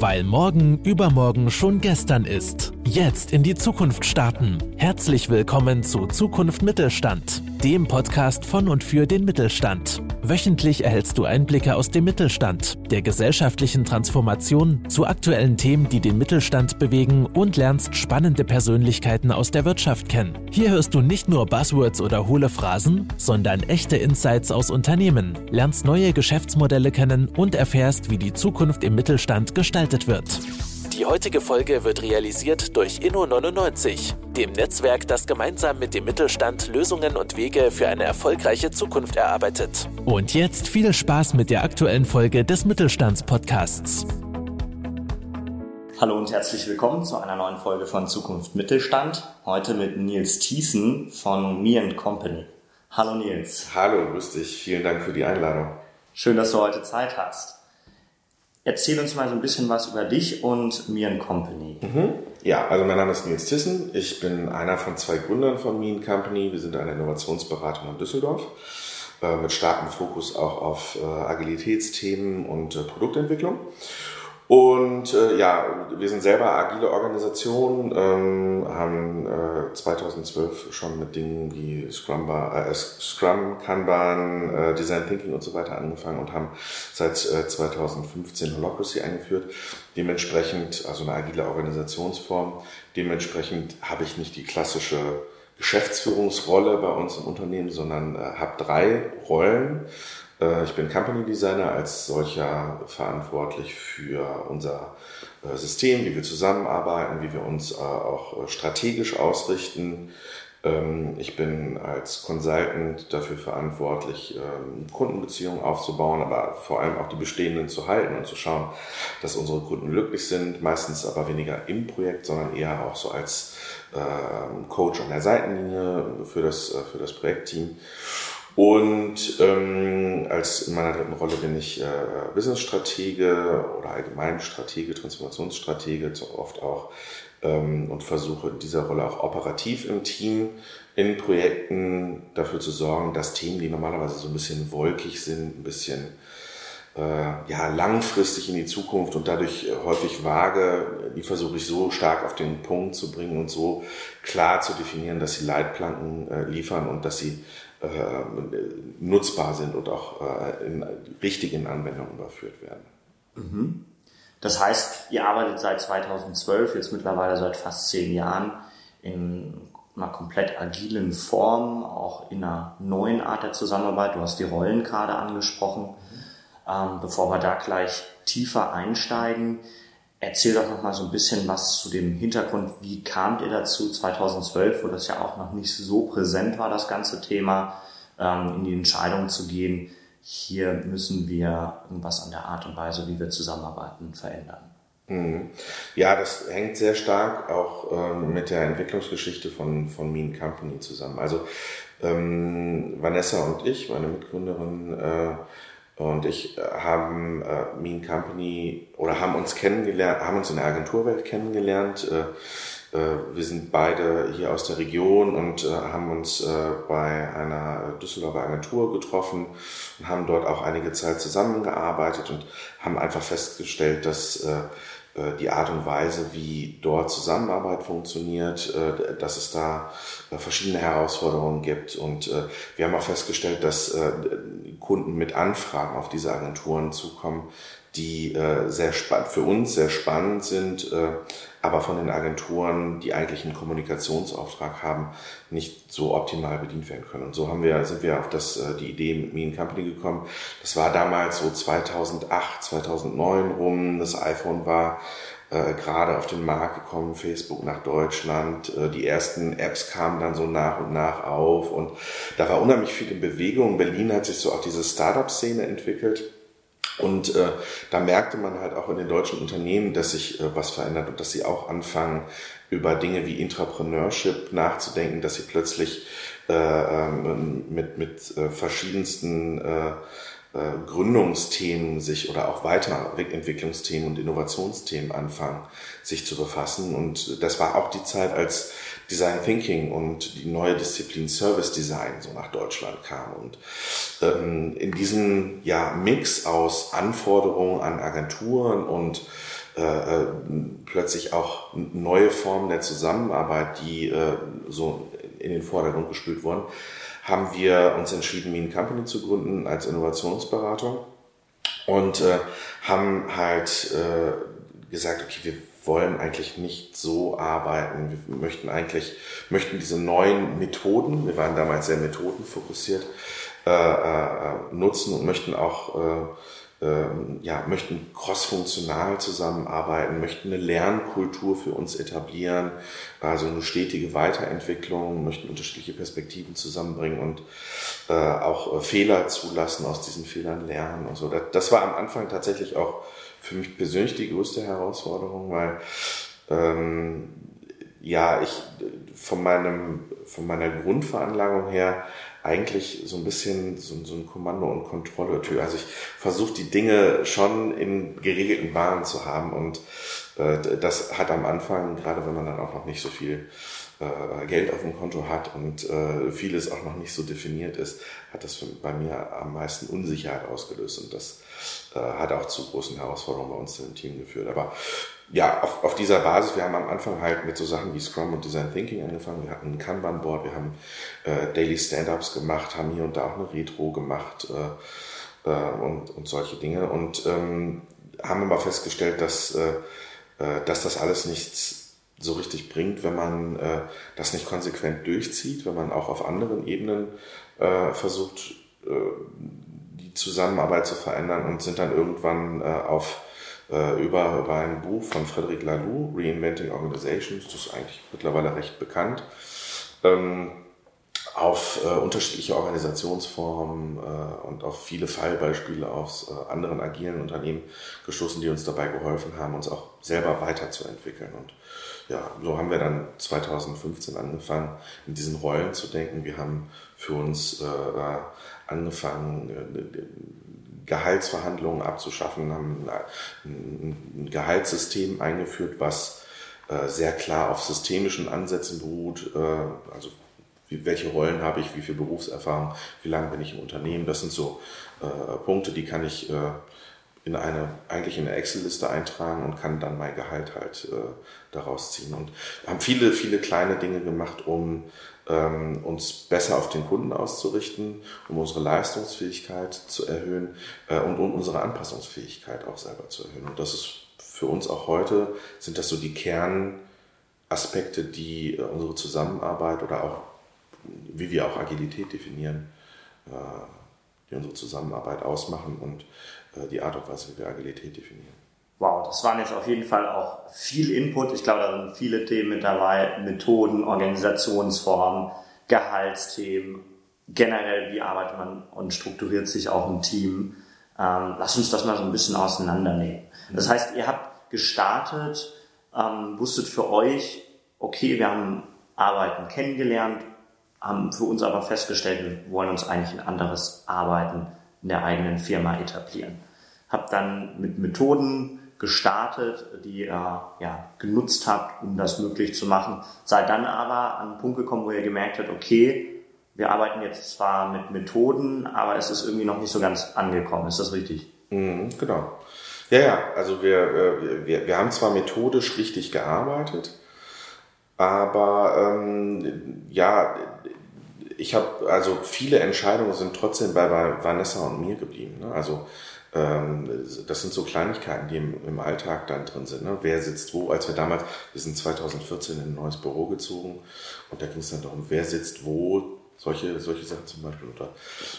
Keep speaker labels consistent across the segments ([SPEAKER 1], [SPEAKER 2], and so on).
[SPEAKER 1] Weil morgen übermorgen schon gestern ist. Jetzt in die Zukunft starten. Herzlich willkommen zu Zukunft Mittelstand, dem Podcast von und für den Mittelstand. Wöchentlich erhältst du Einblicke aus dem Mittelstand, der gesellschaftlichen Transformation, zu aktuellen Themen, die den Mittelstand bewegen und lernst spannende Persönlichkeiten aus der Wirtschaft kennen. Hier hörst du nicht nur Buzzwords oder hohle Phrasen, sondern echte Insights aus Unternehmen, lernst neue Geschäftsmodelle kennen und erfährst, wie die Zukunft im Mittelstand gestaltet wird. Die heutige Folge wird realisiert durch Inno99, dem Netzwerk, das gemeinsam mit dem Mittelstand Lösungen und Wege für eine erfolgreiche Zukunft erarbeitet. Und jetzt viel Spaß mit der aktuellen Folge des Mittelstandspodcasts.
[SPEAKER 2] Hallo und herzlich willkommen zu einer neuen Folge von Zukunft Mittelstand. Heute mit Nils Thiessen von Me Company. Hallo Nils.
[SPEAKER 3] Hallo, grüß dich. Vielen Dank für die Einladung.
[SPEAKER 2] Schön, dass du heute Zeit hast. Erzähl uns mal so ein bisschen was über dich und Me Company.
[SPEAKER 3] Mhm. Ja, also mein Name ist Nils Tissen. Ich bin einer von zwei Gründern von Me Company. Wir sind eine Innovationsberatung in Düsseldorf äh, mit starkem Fokus auch auf äh, Agilitätsthemen und äh, Produktentwicklung. Und äh, ja, wir sind selber agile Organisation, ähm, haben äh, 2012 schon mit Dingen wie Scrum, äh, Scrum Kanban, äh, Design Thinking und so weiter angefangen und haben seit äh, 2015 Holocracy eingeführt. Dementsprechend, also eine agile Organisationsform, dementsprechend habe ich nicht die klassische Geschäftsführungsrolle bei uns im Unternehmen, sondern äh, habe drei Rollen. Äh, ich bin Company Designer als solcher verantwortlich für unser äh, System, wie wir zusammenarbeiten, wie wir uns äh, auch strategisch ausrichten. Ähm, ich bin als Consultant dafür verantwortlich, ähm, Kundenbeziehungen aufzubauen, aber vor allem auch die bestehenden zu halten und zu schauen, dass unsere Kunden glücklich sind. Meistens aber weniger im Projekt, sondern eher auch so als ähm, Coach an der Seitenlinie für das, für das Projektteam. Und ähm, als in meiner dritten Rolle bin ich äh, Business-Stratege oder allgemein Stratege, Transformationsstratege, so oft auch ähm, und versuche in dieser Rolle auch operativ im Team in Projekten dafür zu sorgen, dass Themen, die normalerweise so ein bisschen wolkig sind, ein bisschen äh, ja, langfristig in die Zukunft und dadurch häufig vage, die versuche ich so stark auf den Punkt zu bringen und so klar zu definieren, dass sie Leitplanken äh, liefern und dass sie äh, nutzbar sind und auch äh, in, richtig in Anwendung überführt werden.
[SPEAKER 2] Mhm. Das heißt, ihr arbeitet seit 2012, jetzt mittlerweile seit fast zehn Jahren, in einer komplett agilen Form, auch in einer neuen Art der Zusammenarbeit. Du hast die Rollenkarte angesprochen. Mhm. Ähm, bevor wir da gleich tiefer einsteigen, Erzähl doch noch mal so ein bisschen was zu dem Hintergrund. Wie kamt ihr dazu 2012, wo das ja auch noch nicht so präsent war, das ganze Thema, ähm, in die Entscheidung zu gehen, hier müssen wir irgendwas an der Art und Weise, wie wir zusammenarbeiten, verändern?
[SPEAKER 3] Mhm. Ja, das hängt sehr stark auch ähm, mit der Entwicklungsgeschichte von, von Mean Company zusammen. Also ähm, Vanessa und ich, meine Mitgründerin, äh, und ich äh, haben äh, Mean Company oder haben uns kennengelernt, haben uns in der Agenturwelt kennengelernt. Äh, äh, wir sind beide hier aus der Region und äh, haben uns äh, bei einer Düsseldorfer Agentur getroffen und haben dort auch einige Zeit zusammengearbeitet und haben einfach festgestellt, dass äh, die Art und Weise, wie dort Zusammenarbeit funktioniert, äh, dass es da äh, verschiedene Herausforderungen gibt. Und wir haben auch festgestellt, dass Kunden mit Anfragen auf diese Agenturen zukommen, die sehr spannend, für uns sehr spannend sind, aber von den Agenturen, die eigentlich einen Kommunikationsauftrag haben, nicht so optimal bedient werden können. Und so haben wir, sind wir auf das, die Idee mit Me Company gekommen. Das war damals so 2008, 2009 rum. Das iPhone war äh, gerade auf den Markt gekommen, Facebook nach Deutschland. Äh, die ersten Apps kamen dann so nach und nach auf und da war unheimlich viel in Bewegung. Berlin hat sich so auch diese Startup-Szene entwickelt. Und äh, da merkte man halt auch in den deutschen Unternehmen, dass sich äh, was verändert und dass sie auch anfangen, über Dinge wie Intrapreneurship nachzudenken, dass sie plötzlich äh, ähm, mit, mit äh, verschiedensten äh, äh, Gründungsthemen sich oder auch Weiterentwicklungsthemen und Innovationsthemen anfangen, sich zu befassen. Und das war auch die Zeit, als Design Thinking und die neue Disziplin Service Design so nach Deutschland kam. Und ähm, in diesem ja, Mix aus Anforderungen an Agenturen und äh, äh plötzlich auch neue Formen der Zusammenarbeit, die äh, so in den Vordergrund gespült wurden, haben wir uns entschieden, Mean Company zu gründen als Innovationsberatung und äh, haben halt äh, gesagt, okay, wir wollen eigentlich nicht so arbeiten. Wir möchten eigentlich, möchten diese neuen Methoden, wir waren damals sehr methodenfokussiert, äh, äh, nutzen und möchten auch äh, ähm, ja, möchten crossfunktional zusammenarbeiten, möchten eine Lernkultur für uns etablieren, also eine stetige Weiterentwicklung, möchten unterschiedliche Perspektiven zusammenbringen und äh, auch äh, Fehler zulassen, aus diesen Fehlern lernen und so. Das, das, war am Anfang tatsächlich auch für mich persönlich die größte Herausforderung, weil ähm, ja, ich von meinem, von meiner Grundveranlagung her eigentlich so ein bisschen so, so ein Kommando- und Kontrolle-Tür. Also ich versuche die Dinge schon in geregelten Bahnen zu haben und äh, das hat am Anfang, gerade wenn man dann auch noch nicht so viel äh, Geld auf dem Konto hat und äh, vieles auch noch nicht so definiert ist, hat das bei mir am meisten Unsicherheit ausgelöst und das äh, hat auch zu großen Herausforderungen bei uns im Team geführt. Aber ja, auf, auf dieser Basis, wir haben am Anfang halt mit so Sachen wie Scrum und Design Thinking angefangen. Wir hatten ein Kanban-Board, wir haben äh, Daily Stand-Ups gemacht, haben hier und da auch eine Retro gemacht äh, äh, und, und solche Dinge. Und ähm, haben aber festgestellt, dass, äh, äh, dass das alles nichts so richtig bringt, wenn man äh, das nicht konsequent durchzieht, wenn man auch auf anderen Ebenen äh, versucht, äh, die Zusammenarbeit zu verändern und sind dann irgendwann äh, auf äh, über, über ein Buch von Frederic Laloux, Reinventing Organizations, das ist eigentlich mittlerweile recht bekannt, ähm, auf äh, unterschiedliche Organisationsformen äh, und auf viele Fallbeispiele aus äh, anderen agilen Unternehmen gestoßen, die uns dabei geholfen haben, uns auch selber weiterzuentwickeln. Und ja, so haben wir dann 2015 angefangen, in diesen Rollen zu denken. Wir haben für uns äh, angefangen, äh, Gehaltsverhandlungen abzuschaffen, haben ein Gehaltssystem eingeführt, was äh, sehr klar auf systemischen Ansätzen beruht. Äh, also welche Rollen habe ich, wie viel Berufserfahrung, wie lange bin ich im Unternehmen. Das sind so äh, Punkte, die kann ich in eine, eigentlich in eine Excel-Liste eintragen und kann dann mein Gehalt halt daraus ziehen. Und haben viele, viele kleine Dinge gemacht, um ähm, uns besser auf den Kunden auszurichten, um unsere Leistungsfähigkeit zu erhöhen äh, und um unsere Anpassungsfähigkeit auch selber zu erhöhen. Und das ist für uns auch heute, sind das so die Kernaspekte, die äh, unsere Zusammenarbeit oder auch, wie wir auch Agilität definieren, äh, die unsere Zusammenarbeit ausmachen und äh, die Art und Weise, wie wir Agilität definieren.
[SPEAKER 2] Wow, das waren jetzt auf jeden Fall auch viel Input. Ich glaube, da sind viele Themen mit dabei, Methoden, Organisationsformen, Gehaltsthemen, generell, wie arbeitet man und strukturiert sich auch ein Team. Ähm, lass uns das mal so ein bisschen auseinandernehmen. Das heißt, ihr habt gestartet, ähm, wusstet für euch, okay, wir haben Arbeiten kennengelernt, haben für uns aber festgestellt, wir wollen uns eigentlich ein anderes Arbeiten in der eigenen Firma etablieren. Habt dann mit Methoden gestartet, die ihr ja, genutzt habt, um das möglich zu machen. Seid dann aber an einen Punkt gekommen, wo ihr gemerkt habt, okay, wir arbeiten jetzt zwar mit Methoden, aber es ist irgendwie noch nicht so ganz angekommen. Ist das richtig?
[SPEAKER 3] Mhm, genau. Ja, ja, also wir, äh, wir, wir haben zwar methodisch richtig gearbeitet, aber ähm, ja, ich habe, also viele Entscheidungen sind trotzdem bei, bei Vanessa und mir geblieben. Ne? Also das sind so Kleinigkeiten, die im, Alltag dann drin sind. Ne? Wer sitzt wo? Als wir damals, wir sind 2014 in ein neues Büro gezogen und da ging es dann darum, wer sitzt wo, solche, solche Sachen zum Beispiel. Oder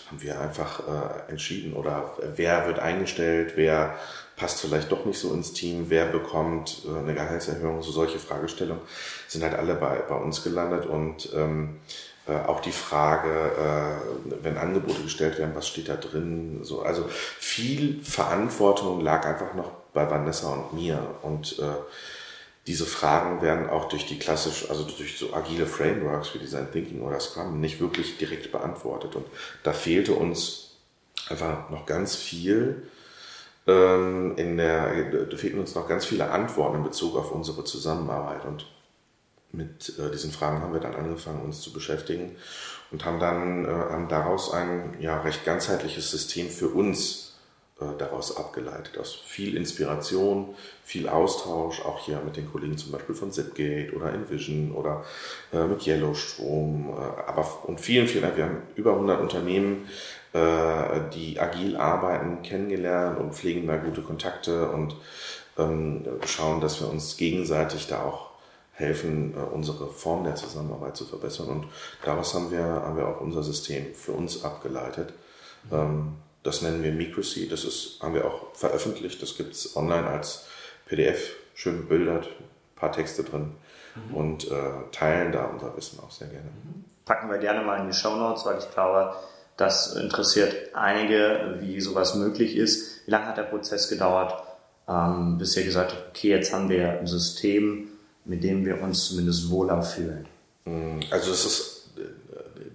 [SPEAKER 3] haben wir einfach äh, entschieden oder wer wird eingestellt, wer passt vielleicht doch nicht so ins Team, wer bekommt äh, eine Gehaltserhöhung, so solche Fragestellungen sind halt alle bei, bei uns gelandet und ähm, äh, auch die Frage, äh, wenn Angebote gestellt werden, was steht da drin? So, also viel Verantwortung lag einfach noch bei Vanessa und mir. Und äh, diese Fragen werden auch durch die klassisch, also durch so agile Frameworks wie Design Thinking oder Scrum nicht wirklich direkt beantwortet. Und da fehlte uns einfach noch ganz viel ähm, in der, fehlten uns noch ganz viele Antworten in Bezug auf unsere Zusammenarbeit. Und mit äh, diesen Fragen haben wir dann angefangen, uns zu beschäftigen und haben dann äh, haben daraus ein ja, recht ganzheitliches System für uns äh, daraus abgeleitet. Aus viel Inspiration, viel Austausch, auch hier mit den Kollegen zum Beispiel von Zipgate oder Envision oder äh, mit Yellowstrom, äh, aber und vielen, vielen, wir haben über 100 Unternehmen, äh, die agil arbeiten, kennengelernt und pflegen da gute Kontakte und ähm, schauen, dass wir uns gegenseitig da auch helfen, äh, unsere Form der Zusammenarbeit zu verbessern. Und daraus haben wir, haben wir auch unser System für uns abgeleitet. Mhm. Das nennen wir Microcy. Das ist, haben wir auch veröffentlicht. Das gibt es online als PDF, schön bebildert, ein paar Texte drin mhm. und äh, teilen da unser Wissen auch sehr gerne. Mhm.
[SPEAKER 2] Packen wir gerne mal in die Show Notes, weil ich glaube, das interessiert einige, wie sowas möglich ist. Wie lange hat der Prozess gedauert, ähm, bis ihr gesagt habt, okay, jetzt haben wir ein System, mit dem wir uns zumindest wohler fühlen?
[SPEAKER 3] Mm, also es ist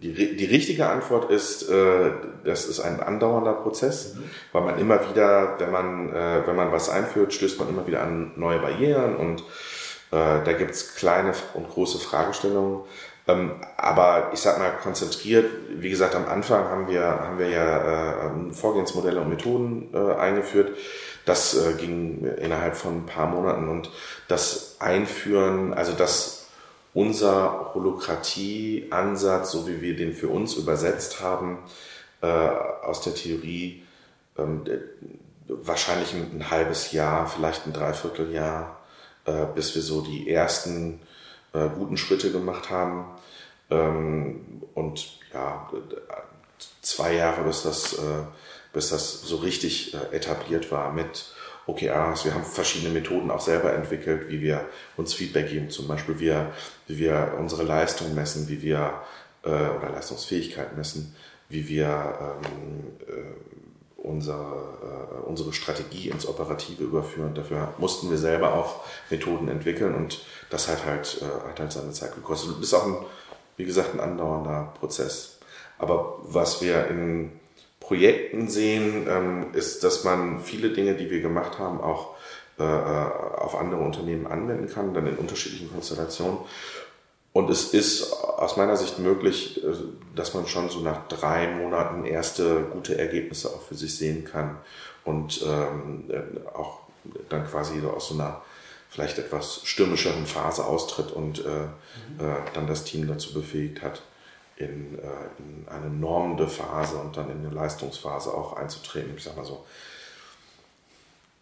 [SPEAKER 3] die, die richtige Antwort ist, äh, das ist ein andauernder Prozess, mhm. weil man immer wieder, wenn man, äh, wenn man was einführt, stößt man immer wieder an neue Barrieren und äh, da gibt's kleine und große Fragestellungen. Ähm, aber ich sag mal konzentriert, wie gesagt, am Anfang haben wir, haben wir ja äh, Vorgehensmodelle und Methoden äh, eingeführt. Das äh, ging innerhalb von ein paar Monaten und das Einführen, also das unser Holokratie-Ansatz, so wie wir den für uns übersetzt haben, äh, aus der Theorie, ähm, wahrscheinlich ein, halbes Jahr, vielleicht ein Dreivierteljahr, äh, bis wir so die ersten äh, guten Schritte gemacht haben. Ähm, und ja, zwei Jahre, bis das, äh, bis das so richtig äh, etabliert war mit OKRs. Wir haben verschiedene Methoden auch selber entwickelt, wie wir uns Feedback geben, zum Beispiel wie wir, wie wir unsere Leistung messen, wie wir äh, oder Leistungsfähigkeit messen, wie wir ähm, äh, unsere, äh, unsere Strategie ins Operative überführen. Dafür mussten wir selber auch Methoden entwickeln und das hat halt, äh, hat halt seine Zeit gekostet. Das ist auch, ein, wie gesagt, ein andauernder Prozess. Aber was wir in Projekten sehen, ähm, ist, dass man viele Dinge, die wir gemacht haben, auch äh, auf andere Unternehmen anwenden kann, dann in unterschiedlichen Konstellationen. Und es ist aus meiner Sicht möglich, äh, dass man schon so nach drei Monaten erste gute Ergebnisse auch für sich sehen kann und ähm, äh, auch dann quasi so aus so einer vielleicht etwas stürmischeren Phase austritt und äh, mhm. äh, dann das Team dazu befähigt hat, in, äh, in eine normende Phase und dann in eine Leistungsphase auch einzutreten. Ich sag mal so,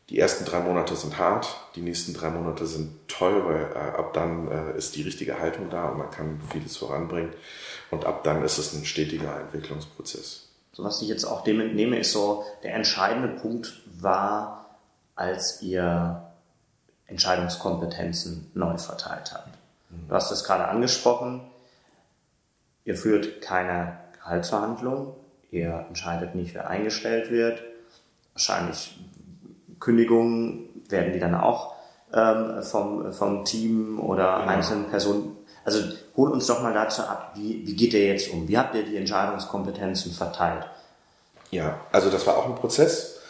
[SPEAKER 3] die ersten drei Monate sind hart, die nächsten drei Monate sind toll, weil äh, ab dann äh, ist die richtige Haltung da und man kann vieles voranbringen. Und ab dann ist es ein stetiger Entwicklungsprozess.
[SPEAKER 2] So was ich jetzt auch dem entnehme, ist so, der entscheidende Punkt war, als ihr Entscheidungskompetenzen neu verteilt habt. Du hast das gerade angesprochen. Ihr führt keine Gehaltsverhandlung, ihr entscheidet nicht, wer eingestellt wird. Wahrscheinlich Kündigungen werden die dann auch ähm, vom, vom Team oder genau. einzelnen Personen. Also hol uns doch mal dazu ab, wie, wie geht ihr jetzt um? Wie habt ihr die Entscheidungskompetenzen verteilt?
[SPEAKER 3] Ja, also das war auch ein Prozess.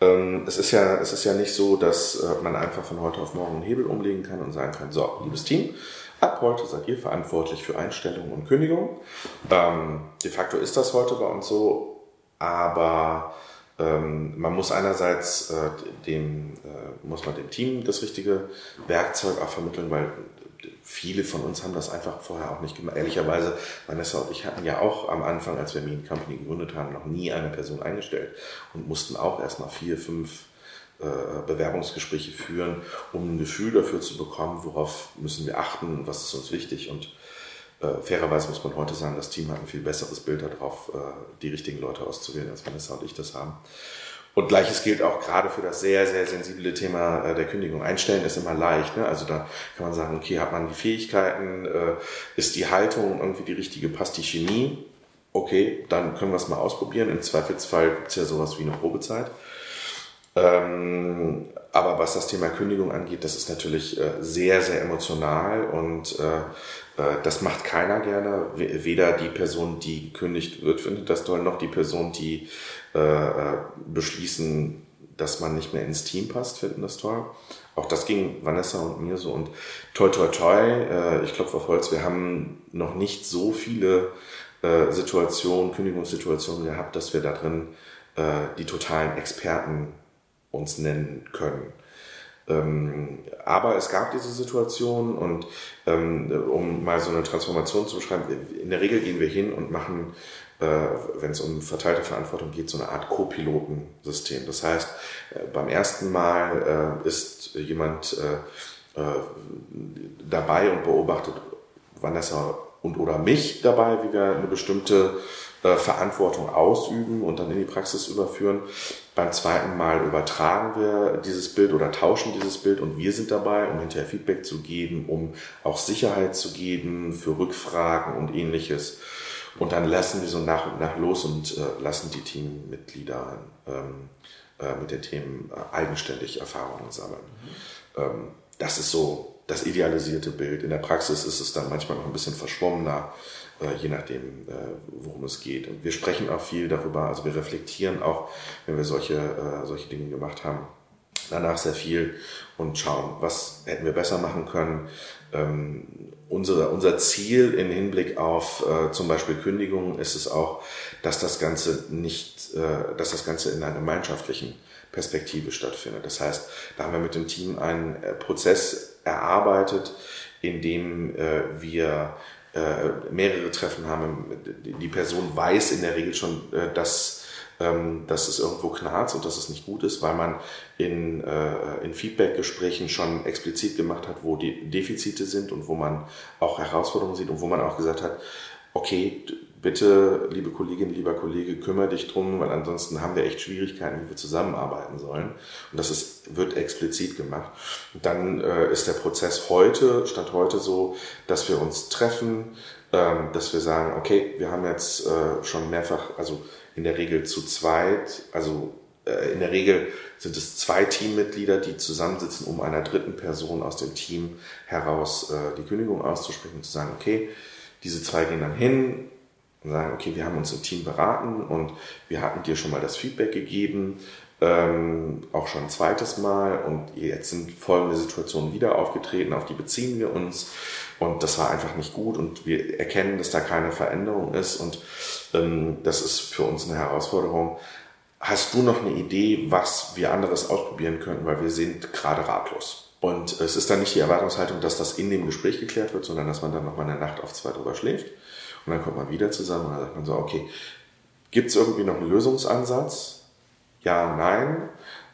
[SPEAKER 3] Ähm, es ist ja, es ist ja nicht so, dass äh, man einfach von heute auf morgen einen Hebel umlegen kann und sagen kann, so, liebes Team, Ab heute seid ihr verantwortlich für Einstellungen und Kündigungen. Ähm, de facto ist das heute bei uns so, aber ähm, man muss einerseits äh, dem, äh, muss man dem Team das richtige Werkzeug auch vermitteln, weil viele von uns haben das einfach vorher auch nicht gemacht. Ehrlicherweise, Vanessa und ich hatten ja auch am Anfang, als wir Mean Company gegründet haben, noch nie eine Person eingestellt und mussten auch erstmal vier, fünf äh, Bewerbungsgespräche führen, um ein Gefühl dafür zu bekommen, worauf müssen wir achten, was ist uns wichtig. Und äh, fairerweise muss man heute sagen, das Team hat ein viel besseres Bild darauf, äh, die richtigen Leute auszuwählen, als Vanessa und ich das haben. Und gleiches gilt auch gerade für das sehr, sehr sensible Thema äh, der Kündigung. Einstellen ist immer leicht. Ne? Also da kann man sagen, okay, hat man die Fähigkeiten, äh, ist die Haltung irgendwie die richtige, passt die Chemie? Okay, dann können wir es mal ausprobieren. Im Zweifelsfall gibt es ja sowas wie eine Probezeit. Ähm, aber was das Thema Kündigung angeht, das ist natürlich äh, sehr, sehr emotional und äh, äh, das macht keiner gerne. Weder die Person, die gekündigt wird, findet das toll, noch die Person, die äh, äh, beschließen dass man nicht mehr ins Team passt, finden das toll. Auch das ging Vanessa und mir so. Und toi, toi, toi, äh, ich klopfe auf Holz, wir haben noch nicht so viele Situationen, Kündigungssituationen gehabt, dass wir da drin die totalen Experten uns nennen können. Ähm, aber es gab diese Situation und ähm, um mal so eine Transformation zu beschreiben, in der Regel gehen wir hin und machen, äh, wenn es um verteilte Verantwortung geht, so eine Art Co-Pilotensystem. Das heißt, äh, beim ersten Mal äh, ist jemand äh, äh, dabei und beobachtet Vanessa und oder mich dabei, wie wir eine bestimmte äh, Verantwortung ausüben und dann in die Praxis überführen. Beim zweiten Mal übertragen wir dieses Bild oder tauschen dieses Bild und wir sind dabei, um hinterher Feedback zu geben, um auch Sicherheit zu geben für Rückfragen und ähnliches. Und dann lassen wir so nach und nach los und äh, lassen die Teammitglieder ähm, äh, mit den Themen äh, eigenständig Erfahrungen sammeln. Mhm. Ähm, das ist so das idealisierte Bild. In der Praxis ist es dann manchmal noch ein bisschen verschwommener, je nachdem, äh, worum es geht. Und wir sprechen auch viel darüber, also wir reflektieren auch, wenn wir solche, äh, solche Dinge gemacht haben, danach sehr viel und schauen, was hätten wir besser machen können. Ähm, unsere, unser Ziel im Hinblick auf äh, zum Beispiel Kündigungen ist es auch, dass das Ganze nicht, äh, dass das Ganze in einer gemeinschaftlichen Perspektive stattfindet. Das heißt, da haben wir mit dem Team einen äh, Prozess erarbeitet, in dem äh, wir äh, mehrere Treffen haben. Die Person weiß in der Regel schon, dass, ähm, dass es irgendwo knarzt und dass es nicht gut ist, weil man in, in Feedback-Gesprächen schon explizit gemacht hat, wo die Defizite sind und wo man auch Herausforderungen sieht und wo man auch gesagt hat, okay, bitte, liebe Kollegin, lieber Kollege, kümmere dich drum, weil ansonsten haben wir echt Schwierigkeiten, wie wir zusammenarbeiten sollen. Und das ist, wird explizit gemacht. Und dann äh, ist der Prozess heute, Stand heute so, dass wir uns treffen, ähm, dass wir sagen, okay, wir haben jetzt äh, schon mehrfach, also in der Regel zu zweit, also äh, in der Regel sind es zwei Teammitglieder, die zusammensitzen, um einer dritten Person aus dem Team heraus äh, die Kündigung auszusprechen und zu sagen, okay, diese zwei gehen dann hin, und sagen, okay, wir haben uns im Team beraten und wir hatten dir schon mal das Feedback gegeben, ähm, auch schon ein zweites Mal und jetzt sind folgende Situationen wieder aufgetreten, auf die beziehen wir uns und das war einfach nicht gut und wir erkennen, dass da keine Veränderung ist und ähm, das ist für uns eine Herausforderung. Hast du noch eine Idee, was wir anderes ausprobieren könnten, weil wir sind gerade ratlos. Und es ist dann nicht die Erwartungshaltung, dass das in dem Gespräch geklärt wird, sondern dass man dann noch mal eine Nacht auf zwei drüber schläft und dann kommt man wieder zusammen und dann sagt man so, okay, gibt es irgendwie noch einen Lösungsansatz? Ja, nein.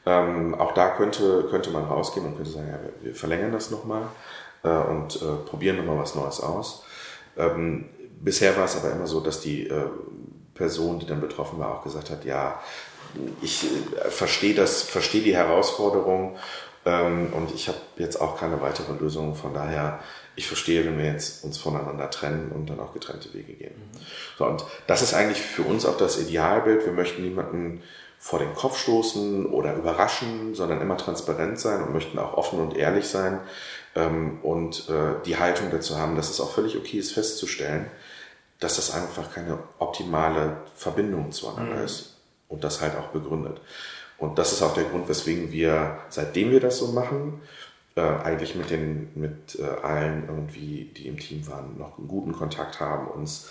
[SPEAKER 3] Ähm, auch da könnte, könnte man rausgehen und könnte sagen, ja, wir, verlängern das nochmal äh, und äh, probieren nochmal was Neues aus. Ähm, bisher war es aber immer so, dass die äh, Person, die dann betroffen war, auch gesagt hat, ja, ich äh, verstehe das, verstehe die Herausforderung ähm, und ich habe jetzt auch keine weitere Lösung. Von daher ich verstehe, wenn wir jetzt uns voneinander trennen und dann auch getrennte Wege gehen. Mhm. So, und das ist eigentlich für uns auch das Idealbild. Wir möchten niemanden vor den Kopf stoßen oder überraschen, sondern immer transparent sein und möchten auch offen und ehrlich sein ähm, und äh, die Haltung dazu haben, dass es auch völlig okay ist festzustellen, dass das einfach keine optimale Verbindung zueinander mhm. ist und das halt auch begründet. Und das ist auch der Grund, weswegen wir, seitdem wir das so machen, äh, eigentlich mit den mit äh, allen irgendwie, die im Team waren, noch einen guten Kontakt haben, uns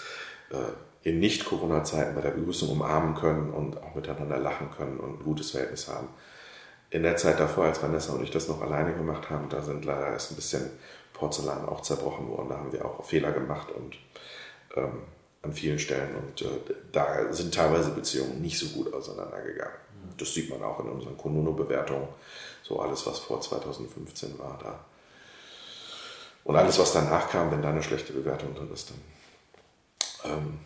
[SPEAKER 3] äh, in Nicht-Corona-Zeiten bei der Begrüßung umarmen können und auch miteinander lachen können und ein gutes Verhältnis haben. In der Zeit davor, als Vanessa und ich das noch alleine gemacht haben, da sind leider erst ein bisschen Porzellan auch zerbrochen worden. Da haben wir auch Fehler gemacht und ähm, an vielen Stellen und äh, da sind teilweise Beziehungen nicht so gut auseinandergegangen. Das sieht man auch in unseren Konuno-Bewertungen so alles, was vor 2015 war da. Und alles, was danach kam, wenn da eine schlechte Bewertung drin ist, dann ähm,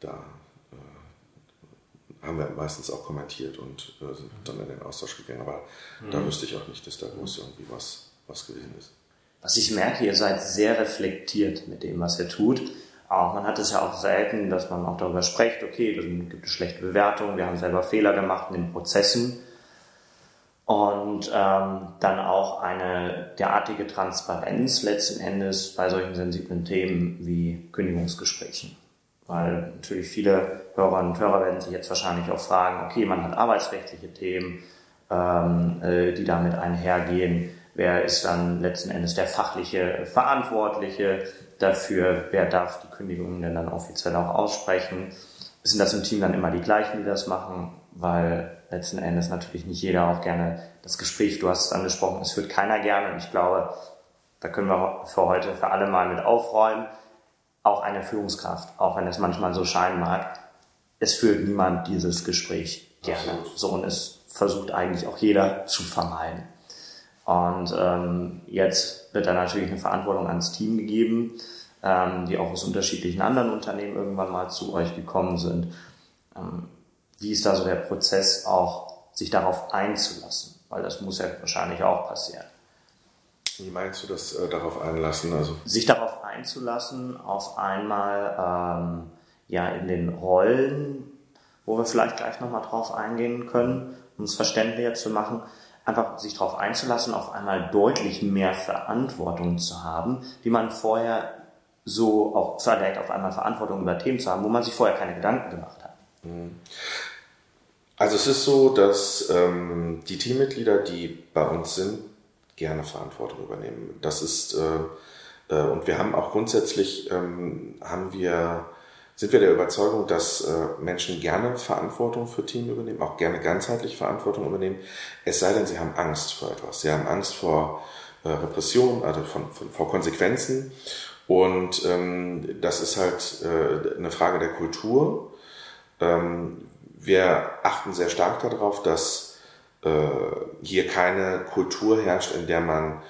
[SPEAKER 3] da äh, haben wir meistens auch kommentiert und äh, sind dann in den Austausch gegangen. Aber mhm. da wüsste ich auch nicht, dass da groß irgendwie was, was gewesen ist.
[SPEAKER 2] Was ich merke, ihr seid sehr reflektiert mit dem, was ihr tut. Auch man hat es ja auch selten, dass man auch darüber spricht, okay, dann gibt es schlechte Bewertungen, wir haben selber Fehler gemacht in den Prozessen und ähm, dann auch eine derartige Transparenz letzten Endes bei solchen sensiblen Themen wie Kündigungsgesprächen. Weil natürlich viele Hörerinnen und Hörer werden sich jetzt wahrscheinlich auch fragen, okay, man hat arbeitsrechtliche Themen, ähm, äh, die damit einhergehen. Wer ist dann letzten Endes der fachliche Verantwortliche dafür? Wer darf die Kündigungen denn dann offiziell auch aussprechen? Sind das im Team dann immer die gleichen, die das machen? Weil letzten Endes natürlich nicht jeder auch gerne das Gespräch, du hast es angesprochen, es führt keiner gerne und ich glaube, da können wir für heute für alle mal mit aufräumen. Auch eine Führungskraft, auch wenn es manchmal so scheinen mag, es führt niemand dieses Gespräch gerne. Absolut. So und es versucht eigentlich auch jeder zu vermeiden. Und ähm, jetzt wird da natürlich eine Verantwortung ans Team gegeben, ähm, die auch aus unterschiedlichen anderen Unternehmen irgendwann mal zu euch gekommen sind. Ähm, wie ist da so der Prozess auch, sich darauf einzulassen? Weil das muss ja wahrscheinlich auch passieren.
[SPEAKER 3] Wie meinst du das äh, darauf einlassen? Also
[SPEAKER 2] sich darauf einzulassen, auf einmal ähm, ja in den Rollen, wo wir vielleicht gleich nochmal drauf eingehen können, um es verständlicher zu machen, einfach sich darauf einzulassen, auf einmal deutlich mehr Verantwortung zu haben, die man vorher so auch verleiht, auf einmal Verantwortung über Themen zu haben, wo man sich vorher keine Gedanken gemacht hat. Mhm.
[SPEAKER 3] Also es ist so, dass ähm, die Teammitglieder, die bei uns sind, gerne Verantwortung übernehmen. Das ist äh, äh, und wir haben auch grundsätzlich ähm, haben wir sind wir der Überzeugung, dass äh, Menschen gerne Verantwortung für Team übernehmen, auch gerne ganzheitlich Verantwortung übernehmen, es sei denn, sie haben Angst vor etwas. Sie haben Angst vor äh, Repression, also von, von, vor Konsequenzen. Und ähm, das ist halt äh, eine Frage der Kultur. Ähm, wir achten sehr stark darauf, dass äh, hier keine Kultur herrscht, in der man,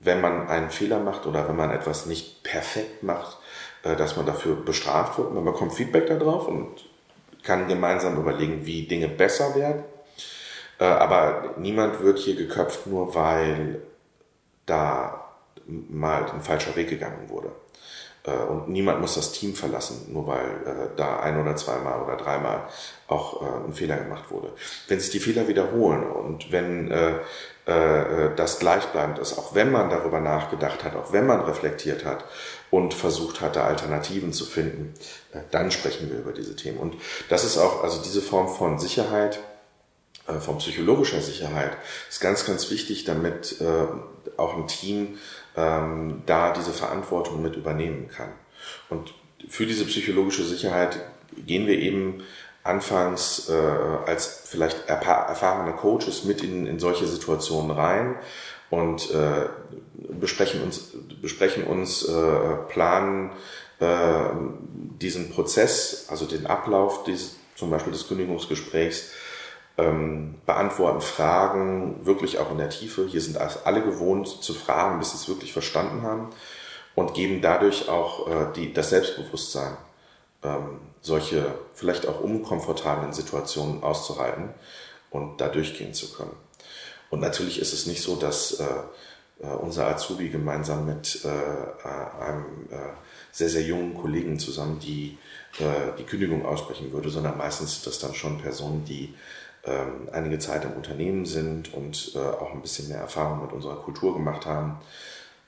[SPEAKER 3] wenn man einen Fehler macht oder wenn man etwas nicht perfekt macht, äh, dass man dafür bestraft wird. Man bekommt Feedback darauf und kann gemeinsam überlegen, wie Dinge besser werden. Äh, aber niemand wird hier geköpft, nur weil da mal ein falscher Weg gegangen wurde. Äh, und niemand muss das Team verlassen, nur weil da ein oder zweimal oder dreimal auch ein Fehler gemacht wurde. Wenn sich die Fehler wiederholen und wenn das gleichbleibend ist, auch wenn man darüber nachgedacht hat, auch wenn man reflektiert hat und versucht hatte, Alternativen zu finden, äh, dann sprechen wir über diese Themen. Und das ist auch, also diese Form von Sicherheit, äh, von psychologischer Sicherheit, ist ganz, ganz wichtig, damit äh, auch ein Team ähm, da diese Verantwortung mit übernehmen kann. Und für diese psychologische Sicherheit gehen wir eben anfangs äh, als vielleicht erfahrene Coaches mit in, in solche Situationen rein und äh, besprechen uns, besprechen uns, äh, planen äh, diesen Prozess, also den Ablauf dieses, zum Beispiel des Kündigungsgesprächs, ähm, beantworten Fragen wirklich auch in der Tiefe. Hier sind alle gewohnt zu fragen, bis sie es wirklich verstanden haben und geben dadurch auch äh, die, das Selbstbewusstsein, ähm, solche vielleicht auch unkomfortablen Situationen auszuhalten und da durchgehen zu können. Und natürlich ist es nicht so, dass äh, äh, unser Azubi gemeinsam mit äh, einem äh, sehr, sehr jungen Kollegen zusammen die, äh, die Kündigung aussprechen würde, sondern meistens sind das dann schon Personen, die ähm, einige Zeit im Unternehmen sind und äh, auch ein bisschen mehr Erfahrung mit unserer Kultur gemacht haben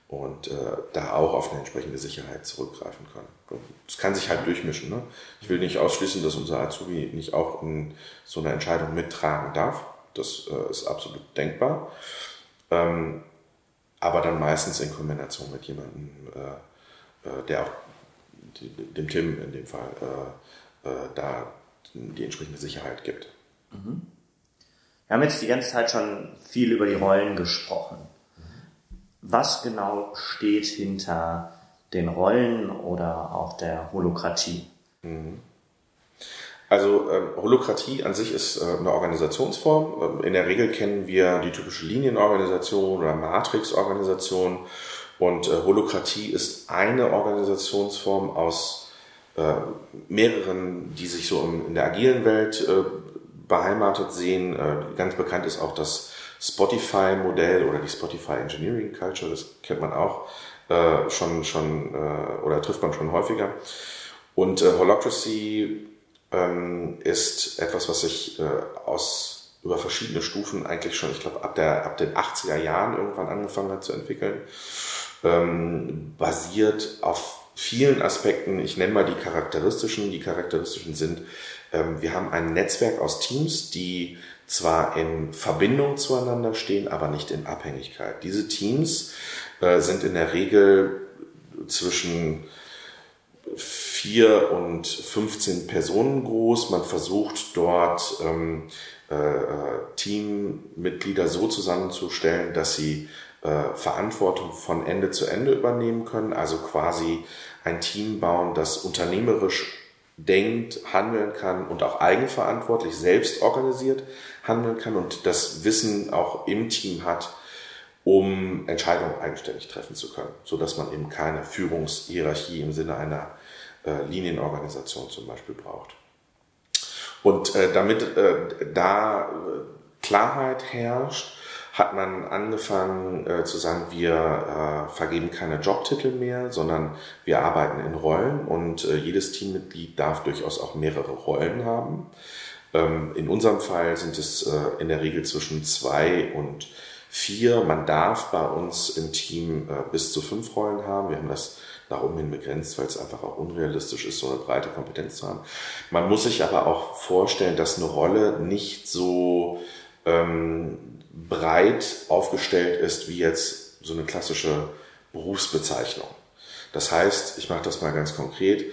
[SPEAKER 3] und äh, da auch auf eine entsprechende Sicherheit zurückgreifen können. Es kann sich halt durchmischen. Ne? Ich will nicht ausschließen, dass unser Azubi nicht auch in so einer Entscheidung mittragen darf. Das äh, ist absolut denkbar. Ähm, aber dann meistens in Kombination mit jemandem, äh, äh der auch dem Tim in dem Fall äh, da die entsprechende Sicherheit gibt.
[SPEAKER 2] Wir haben jetzt die ganze Zeit schon viel über die Rollen gesprochen. Was genau steht hinter den Rollen oder auch der Holokratie? Mhm.
[SPEAKER 3] Also ähm, Holokratie an sich ist äh, eine Organisationsform. Ähm, in der Regel kennen wir die typische Linienorganisation oder Matrixorganisation. Und äh, Holokratie ist eine Organisationsform aus äh, mehreren, die sich so in, in der agilen Welt beheimatet sehen. Äh, ganz bekannt ist auch das Spotify-Modell oder die Spotify Engineering Culture. Das kennt man auch äh, schon, schon äh, oder trifft man schon häufiger. Und äh, Holocracy ähm, ist etwas, was sich äh, aus über verschiedene Stufen eigentlich schon, ich glaube, ab, ab den 80er Jahren irgendwann angefangen hat zu entwickeln, ähm, basiert auf vielen Aspekten. Ich nenne mal die charakteristischen. Die charakteristischen sind, ähm, wir haben ein Netzwerk aus Teams, die zwar in Verbindung zueinander stehen, aber nicht in Abhängigkeit. Diese Teams äh, sind in der Regel zwischen vier und 15 Personen groß. Man versucht dort ähm, äh, äh, Teammitglieder so zusammenzustellen, dass sie äh, Verantwortung von Ende zu Ende übernehmen können, also quasi ein Team bauen, das unternehmerisch denkt, handeln kann und auch eigenverantwortlich, selbst organisiert handeln kann und das Wissen auch im Team hat, um Entscheidungen eigenständig treffen zu können, so dass man eben keine Führungshierarchie im Sinne einer äh, Linienorganisation zum Beispiel braucht. Und äh, damit äh, da äh, Klarheit herrscht, hat man angefangen äh, zu sagen, wir äh, vergeben keine Jobtitel mehr, sondern wir arbeiten in Rollen und äh, jedes Teammitglied darf durchaus auch mehrere Rollen haben. Ähm, in unserem Fall sind es äh, in der Regel zwischen zwei und vier. Man darf bei uns im Team äh, bis zu fünf Rollen haben. Wir haben das nach oben hin begrenzt, weil es einfach auch unrealistisch ist, so eine breite Kompetenz zu haben. Man muss sich aber auch vorstellen, dass eine Rolle nicht so ähm, breit aufgestellt ist wie jetzt so eine klassische Berufsbezeichnung. Das heißt, ich mache das mal ganz konkret,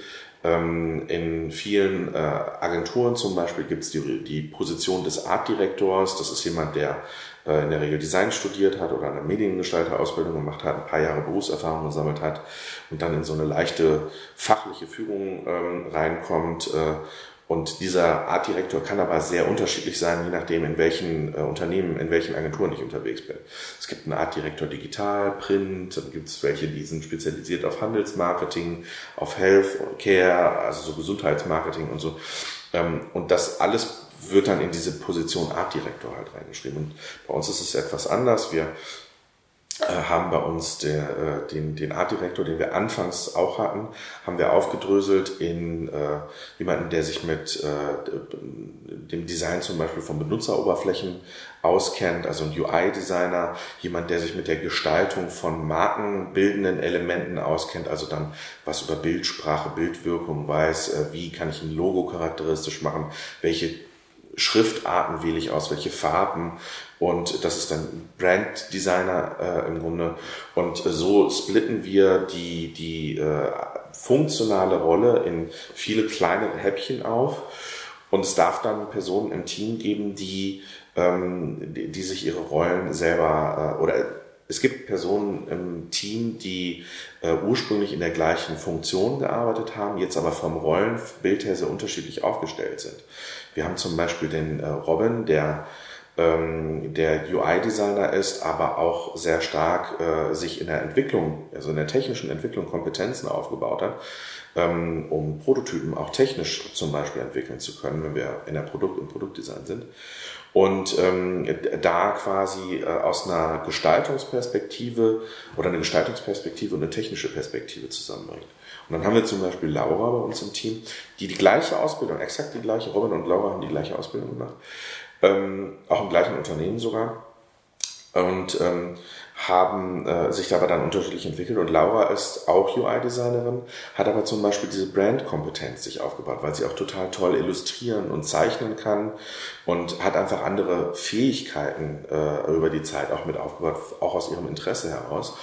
[SPEAKER 3] ähm, in vielen äh, Agenturen zum Beispiel gibt es die, die Position des Artdirektors. Das ist jemand, der äh, in der Regel Design studiert hat oder eine Mediengestalterausbildung gemacht hat, ein paar Jahre Berufserfahrung gesammelt hat und dann in so eine leichte fachliche Führung ähm, reinkommt äh, und dieser Artdirektor kann aber sehr unterschiedlich sein, je nachdem, in welchen äh, Unternehmen, in welchen Agenturen ich unterwegs bin. Es gibt einen Artdirektor Digital, Print, dann gibt es welche, die sind spezialisiert auf Handelsmarketing, auf Health Care, also so Gesundheitsmarketing und so. Ähm, und das alles wird dann in diese Position Artdirektor halt reingeschrieben. Und bei uns ist es etwas anders. Wir haben bei uns der, äh, den, den Artdirektor, den wir anfangs auch hatten, haben wir aufgedröselt in äh, jemanden, der sich mit äh, dem Design zum Beispiel von Benutzeroberflächen auskennt, also ein UI-Designer, jemand, der sich mit der Gestaltung von markenbildenden Elementen auskennt, also dann was über Bildsprache, Bildwirkung weiß, äh, wie kann ich ein Logo charakteristisch machen, welche Schriftarten wähle ich aus, welche Farben. Und das ist dann Brand Designer äh, im Grunde. Und so splitten wir die die äh, funktionale Rolle in viele kleinere Häppchen auf. Und es darf dann Personen im Team geben, die ähm, die, die sich ihre Rollen selber äh, oder es gibt Personen im Team, die äh, ursprünglich in der gleichen Funktion gearbeitet haben, jetzt aber vom Rollenbild her sehr unterschiedlich aufgestellt sind. Wir haben zum Beispiel den äh, Robin, der ähm, der UI-Designer ist, aber auch sehr stark äh, sich in der Entwicklung, also in der technischen Entwicklung Kompetenzen aufgebaut hat, ähm, um Prototypen auch technisch zum Beispiel entwickeln zu können, wenn wir in der Produkt- und Produktdesign sind. Und ähm, da quasi äh, aus einer Gestaltungsperspektive oder eine Gestaltungsperspektive und eine technische Perspektive zusammenbringt. Und dann haben wir zum Beispiel Laura bei uns im Team, die die gleiche Ausbildung, exakt die gleiche, Robin und Laura haben die gleiche Ausbildung gemacht, ähm, auch im gleichen Unternehmen sogar. Und ähm, haben äh, sich dabei dann unterschiedlich entwickelt und Laura ist auch UI-Designerin, hat aber zum Beispiel diese Brand-Kompetenz sich aufgebaut, weil sie auch total toll illustrieren und zeichnen kann und hat einfach andere Fähigkeiten äh, über die Zeit auch mit aufgebaut, auch aus ihrem Interesse heraus.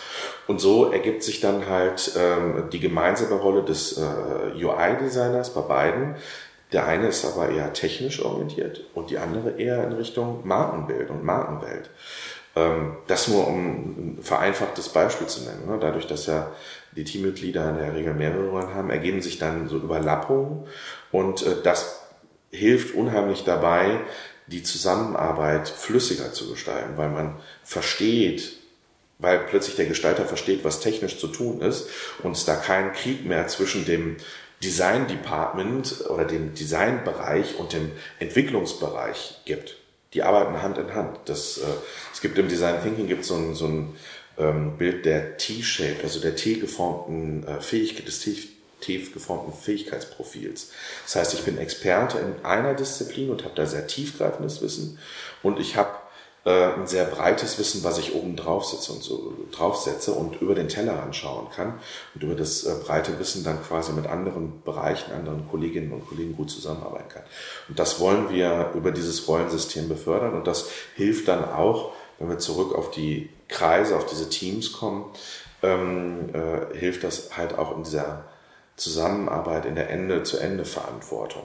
[SPEAKER 3] Und so ergibt sich dann halt ähm, die gemeinsame Rolle des äh, UI-Designers bei beiden, der eine ist aber eher technisch orientiert und die andere eher in Richtung Markenbild und Markenwelt. Ähm, das nur um ein vereinfachtes Beispiel zu nennen. Ne? Dadurch, dass ja die Teammitglieder in der Regel mehrere Rollen haben, ergeben sich dann so Überlappungen und äh, das hilft unheimlich dabei, die Zusammenarbeit flüssiger zu gestalten, weil man versteht, weil plötzlich der Gestalter versteht, was technisch zu tun ist und es da keinen Krieg mehr zwischen dem Design Department oder dem Designbereich und dem Entwicklungsbereich gibt. Die arbeiten Hand in Hand. Das, äh, es gibt im Design Thinking gibt so ein, so ein ähm, Bild der T-Shape, also der T-geformten äh, Fähigkeit, des T-geformten Fähigkeitsprofils. Das heißt, ich bin Experte in einer Disziplin und habe da sehr tiefgreifendes Wissen und ich habe äh, ein sehr breites Wissen, was ich oben drauf setze und so draufsetze und über den Teller anschauen kann und über das äh, breite Wissen dann quasi mit anderen Bereichen, anderen Kolleginnen und Kollegen gut zusammenarbeiten kann. Und das wollen wir über dieses Rollensystem befördern und das hilft dann auch, wenn wir zurück auf die Kreise, auf diese Teams kommen, ähm, äh, hilft das halt auch in dieser Zusammenarbeit, in der Ende-zu-Ende-Verantwortung.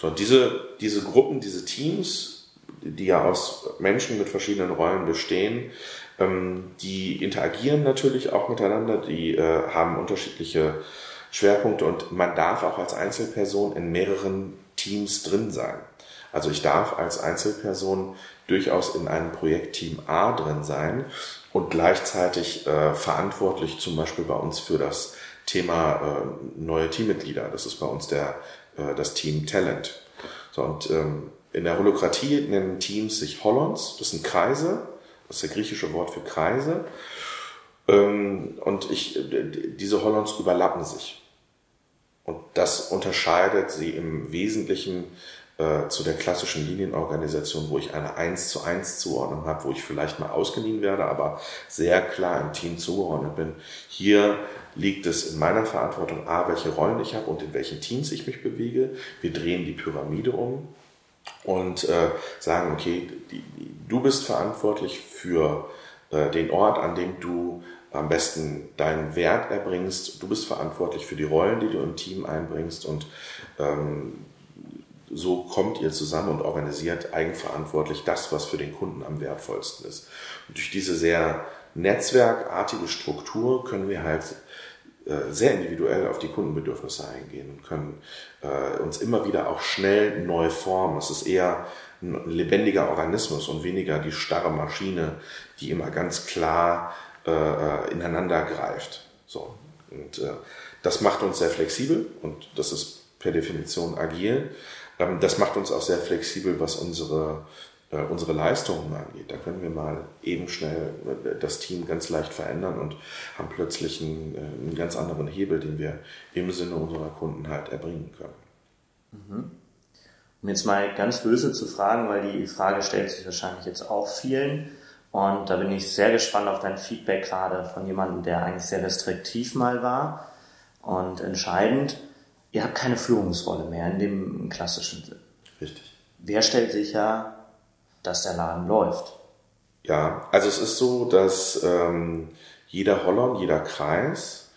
[SPEAKER 3] So, diese, diese Gruppen, diese Teams, die ja aus Menschen mit verschiedenen Rollen bestehen, ähm, die interagieren natürlich auch miteinander, die äh, haben unterschiedliche Schwerpunkte und man darf auch als Einzelperson in mehreren Teams drin sein. Also ich darf als Einzelperson durchaus in einem Projektteam A drin sein und gleichzeitig äh, verantwortlich zum Beispiel bei uns für das Thema äh, neue Teammitglieder. Das ist bei uns der, äh, das Team Talent. So, und ähm, in der Holokratie nennen Teams sich Holons, das sind Kreise, das ist der griechische Wort für Kreise. Ähm, und ich, diese Holons überlappen sich. Und das unterscheidet sie im Wesentlichen äh, zu der klassischen Linienorganisation, wo ich eine 1 zu 1 Zuordnung habe, wo ich vielleicht mal ausgeliehen werde, aber sehr klar im Team zugeordnet bin. Hier liegt es in meiner Verantwortung, A, welche Rollen ich habe und in welchen Teams ich mich bewege. Wir drehen die Pyramide um und äh, sagen, okay, die, die, du bist verantwortlich für äh, den Ort, an dem du am besten deinen Wert erbringst. Du bist verantwortlich für die Rollen, die du im Team einbringst und ähm, so kommt ihr zusammen und organisiert eigenverantwortlich das, was für den Kunden am wertvollsten ist. Und durch diese sehr netzwerkartige Struktur können wir halt sehr individuell auf die Kundenbedürfnisse eingehen und können äh, uns immer wieder auch schnell neu formen. Es ist eher ein lebendiger Organismus und weniger die starre Maschine, die immer ganz klar äh, äh, ineinander greift. So. Und äh, das macht uns sehr flexibel und das ist per Definition agil. Ähm, das macht uns auch sehr flexibel, was unsere äh, unsere Leistungen angeht. Da können wir mal eben schnell äh, das Team ganz leicht verändern und haben plötzlich einen, äh, einen ganz anderen Hebel, den wir im Sinne unserer Kunden halt erbringen können.
[SPEAKER 2] Mhm. Um jetzt mal ganz böse zu fragen, weil die Frage stellt sich wahrscheinlich jetzt auch vielen. Und da bin ich sehr gespannt auf dein Feedback gerade von jemandem, der eigentlich sehr restriktiv mal war und entscheidend. Ihr habt keine Führungsrolle mehr in dem klassischen Sinn.
[SPEAKER 3] Richtig.
[SPEAKER 2] Wer stellt sicher, dass der Laden läuft.
[SPEAKER 3] Ja, also es ist so, dass ähm, jeder Hollon, jeder Kreis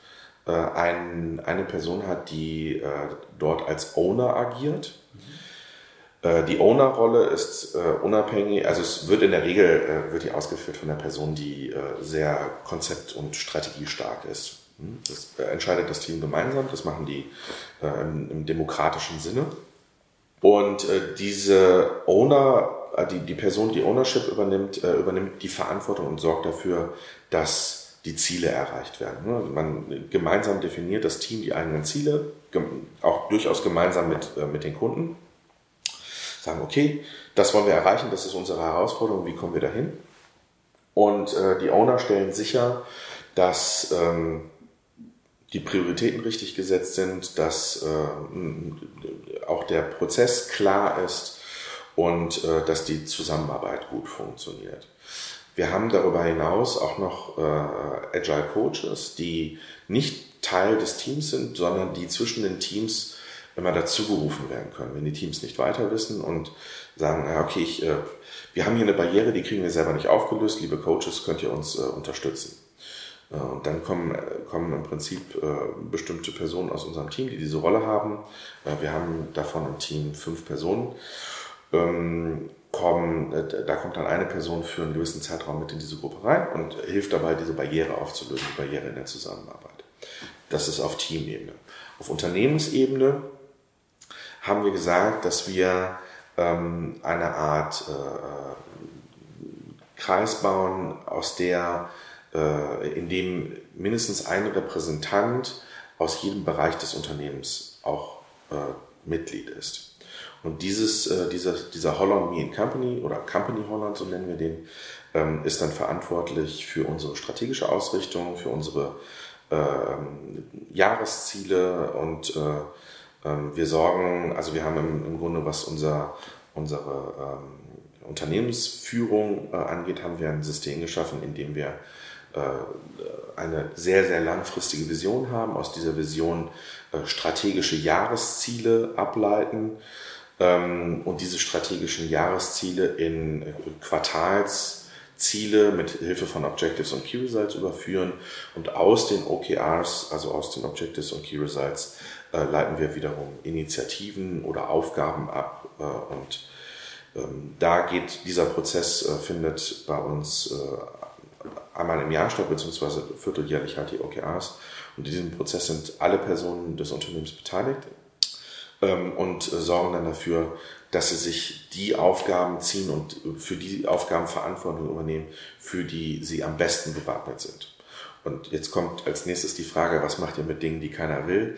[SPEAKER 3] äh, ein, eine Person hat, die äh, dort als Owner agiert. Mhm. Äh, die Owner-Rolle ist äh, unabhängig, also es wird in der Regel äh, wird die ausgeführt von der Person, die äh, sehr konzept- und strategiestark ist. Hm? Das entscheidet das Team gemeinsam, das machen die im, im demokratischen Sinne. Und diese Owner die, die Person, die Ownership übernimmt, äh, übernimmt die Verantwortung und sorgt dafür, dass die Ziele erreicht werden. Ne? Man gemeinsam definiert das Team die eigenen Ziele, auch durchaus gemeinsam mit, äh, mit den Kunden. Sagen, okay, das wollen wir erreichen, das ist unsere Herausforderung, wie kommen wir dahin? Und äh, die Owner stellen sicher, dass ähm, die Prioritäten richtig gesetzt sind, dass äh, auch der Prozess klar ist, und äh, dass die Zusammenarbeit gut funktioniert. Wir haben darüber hinaus auch noch äh, Agile Coaches, die nicht Teil des Teams sind, sondern die zwischen den Teams immer dazugerufen werden können, wenn die Teams nicht weiter wissen und sagen, ja, okay, ich, äh, wir haben hier eine Barriere, die kriegen wir selber nicht aufgelöst, liebe Coaches, könnt ihr uns äh, unterstützen. Äh, und dann kommen, äh, kommen im Prinzip äh, bestimmte Personen aus unserem Team, die diese Rolle haben. wir haben davon im Team fünf Personen ähm, kommen, äh, da kommt dann eine Person für einen gewissen Zeitraum mit in diese Gruppe rein und hilft dabei, diese Barriere aufzulösen, die Barriere in der Zusammenarbeit. Das ist auf Teamebene. Auf Unternehmensebene haben wir gesagt, dass wir ähm, eine Art äh, Kreis bauen, aus der, äh, in dem mindestens ein Repräsentant aus jedem Bereich des Unternehmens auch äh, Mitglied ist. Und dieses, äh, dieser, dieser Holland Me Company oder Company Holland, so nennen wir den, ähm, ist dann verantwortlich für unsere strategische Ausrichtung, für unsere ähm, Jahresziele und äh, ähm, wir sorgen, also wir haben im, im Grunde, was unser, unsere, ähm, Unternehmensführung äh, angeht, haben wir ein System geschaffen, in dem wir äh, eine sehr, sehr langfristige Vision haben, aus dieser Vision äh, strategische Jahresziele ableiten und diese strategischen Jahresziele in Quartalsziele mit Hilfe von Objectives und Key Results überführen und aus den OKRs, also aus den Objectives und Key Results, leiten wir wiederum Initiativen oder Aufgaben ab und ähm, da geht dieser Prozess, findet bei uns einmal im Jahr statt, beziehungsweise vierteljährlich halt die OKRs. Und in diesem Prozess sind alle Personen des Unternehmens beteiligt ähm, und sorgen dann dafür, dass sie sich die Aufgaben ziehen und für die Aufgaben Verantwortung übernehmen, für die sie am besten gewappnet sind. Und jetzt kommt als nächstes die Frage, was macht ihr mit Dingen, die keiner will?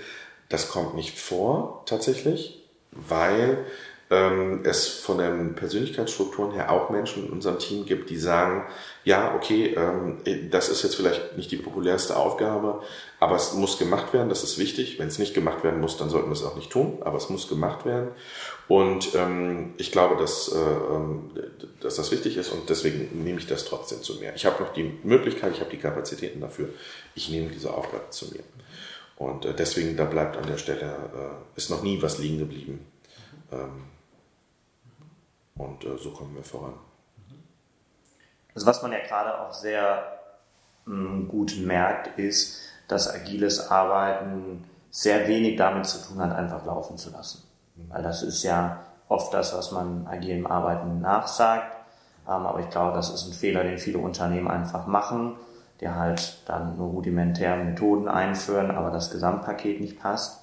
[SPEAKER 3] Das kommt nicht vor, tatsächlich, weil ähm, es von den Persönlichkeitsstrukturen her auch Menschen in unserem Team gibt, die sagen, ja, okay, ähm, das ist jetzt vielleicht nicht die populärste Aufgabe, aber es muss gemacht werden, das ist wichtig. Wenn es nicht gemacht werden muss, dann sollten wir es auch nicht tun, aber es muss gemacht werden. Und ähm, ich glaube, dass, äh, ähm, dass das wichtig ist und deswegen nehme ich das trotzdem zu mir. Ich habe noch die Möglichkeit, ich habe die Kapazitäten dafür, ich nehme diese Aufgabe zu mir. Und äh, deswegen, da bleibt an der Stelle, äh, ist noch nie was liegen geblieben. Ähm, und äh, so kommen wir voran.
[SPEAKER 2] Also was man ja gerade auch sehr mh, mm, gut merkt, ist, dass agiles Arbeiten sehr wenig damit zu tun hat, einfach laufen zu lassen. Weil das ist ja oft das, was man agilem Arbeiten nachsagt. Ähm, aber ich glaube, das ist ein Fehler, den viele Unternehmen einfach machen, die halt dann nur rudimentäre Methoden einführen, aber das Gesamtpaket nicht passt.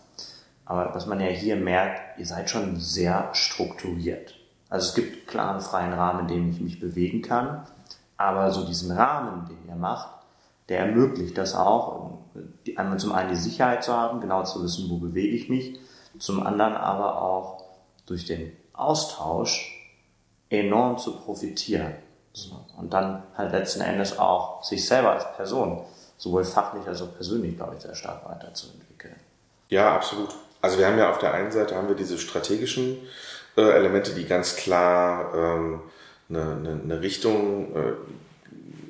[SPEAKER 2] Aber was man ja hier merkt, ihr seid schon sehr strukturiert. Also es gibt klaren freien Rahmen, in dem ich mich bewegen kann, aber so diesen Rahmen, den ihr macht, der ermöglicht das auch, einmal zum einen die Sicherheit zu haben, genau zu wissen, wo bewege ich mich, zum anderen aber auch durch den Austausch enorm zu profitieren. Und dann halt letzten Endes auch sich selber als Person, sowohl fachlich als auch persönlich, glaube ich, sehr stark weiterzuentwickeln.
[SPEAKER 3] Ja, absolut. Also wir haben ja auf der einen Seite haben wir diese strategischen äh, Elemente, die ganz klar ähm, eine, eine, Richtung äh,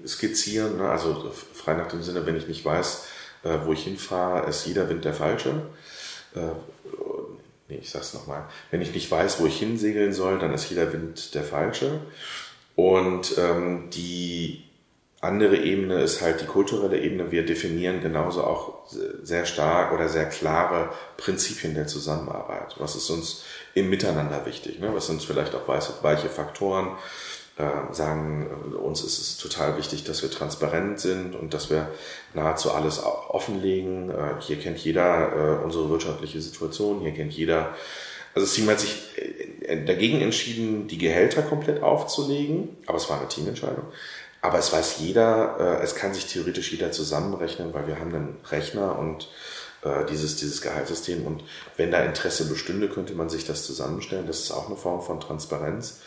[SPEAKER 3] skizzieren. Ne? Also frei nach dem Sinne, wenn ich nicht weiß, äh, wo ich hinfahre, ist jeder Wind der falsche. Äh, nee, ich sag's nochmal. Wenn ich nicht weiß, wo ich hinsegeln soll, dann ist jeder Wind der falsche. Und ähm, die andere Ebene ist halt die kulturelle Ebene. Wir definieren genauso auch sehr stark oder sehr klare Prinzipien der Zusammenarbeit. Was ist uns im Miteinander wichtig? Ne? Was sind vielleicht auch weiche Faktoren? Sagen, uns ist es total wichtig, dass wir transparent sind und dass wir nahezu alles offenlegen. Äh, hier kennt jeder äh, unsere wirtschaftliche Situation, hier kennt jeder also das Team hat sich äh, dagegen entschieden, die Gehälter komplett aufzulegen, aber es war eine Teamentscheidung. Aber es weiß jeder, es kann sich theoretisch jeder zusammenrechnen, weil wir haben einen Rechner und dieses, dieses Gehaltssystem. Und wenn da Interesse bestünde, könnte man sich das zusammenstellen. Das ist auch eine Form von Transparenz.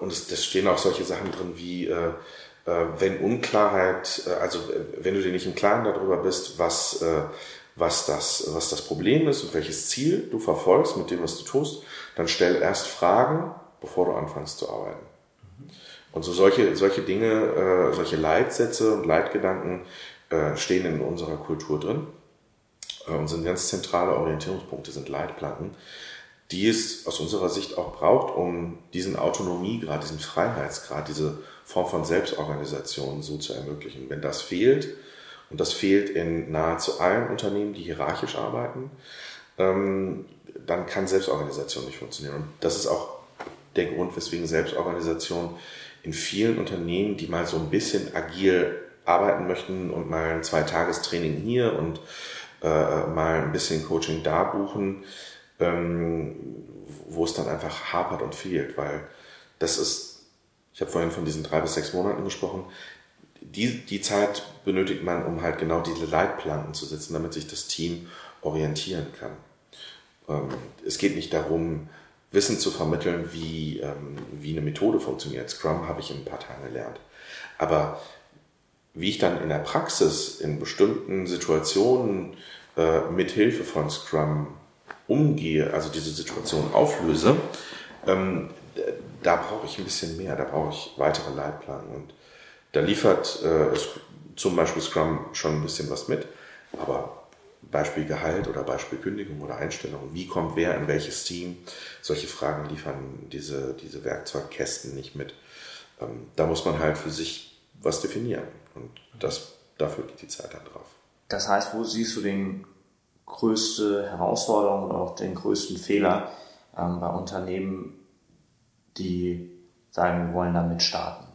[SPEAKER 3] Und es, es stehen auch solche Sachen drin wie, äh, äh, wenn Unklarheit, äh, also wenn du dir nicht im Klaren darüber bist, was, äh, was, das, was das Problem ist und welches Ziel du verfolgst mit dem, was du tust, dann stell erst Fragen, bevor du anfängst zu arbeiten. Und so solche, solche Dinge, äh, solche Leitsätze und Leitgedanken äh, stehen in unserer Kultur drin äh, und sind ganz zentrale Orientierungspunkte, sind Leitplanken, die es aus unserer Sicht auch braucht, um diesen Autonomiegrad, diesen Freiheitsgrad, diese Form von Selbstorganisation so zu ermöglichen. Wenn das fehlt, und das fehlt in nahezu allen Unternehmen, die hierarchisch arbeiten, ähm, dann kann Selbstorganisation nicht funktionieren. Und das ist auch der Grund, weswegen Selbstorganisation in vielen Unternehmen, die mal so ein bisschen agil arbeiten möchten und mal ein Zweitagestraining hier und äh, mal ein bisschen Coaching da buchen, ähm, wo es dann einfach hapert und fehlt, weil das ist, ich habe vorhin von diesen drei bis sechs Monaten gesprochen, die, die Zeit benötigt man, um halt genau diese Leitplanken zu setzen, damit sich das Team orientieren kann. Ähm, es geht nicht darum, Wissen zu vermitteln, wie, ähm, wie eine Methode funktioniert. Scrum habe ich in ein paar Tagen gelernt. Aber wie ich dann in der Praxis in bestimmten Situationen äh, mit Hilfe von Scrum umgehe, also diese Situation auflöse, ähm, da brauche ich ein bisschen mehr, da brauche ich weitere Leitplanken. Und da liefert äh, zum Beispiel Scrum schon ein bisschen was mit, aber Beispiel Gehalt oder Beispiel Kündigung oder Einstellung, wie kommt wer in welches Team, solche Fragen liefern diese, diese Werkzeugkästen nicht mit. Ähm, da muss man halt für sich was definieren und das, dafür geht die Zeit dann drauf.
[SPEAKER 2] Das heißt, wo siehst du den größte Herausforderung oder auch den größten Fehler ähm, bei Unternehmen, die sagen, wir wollen damit starten?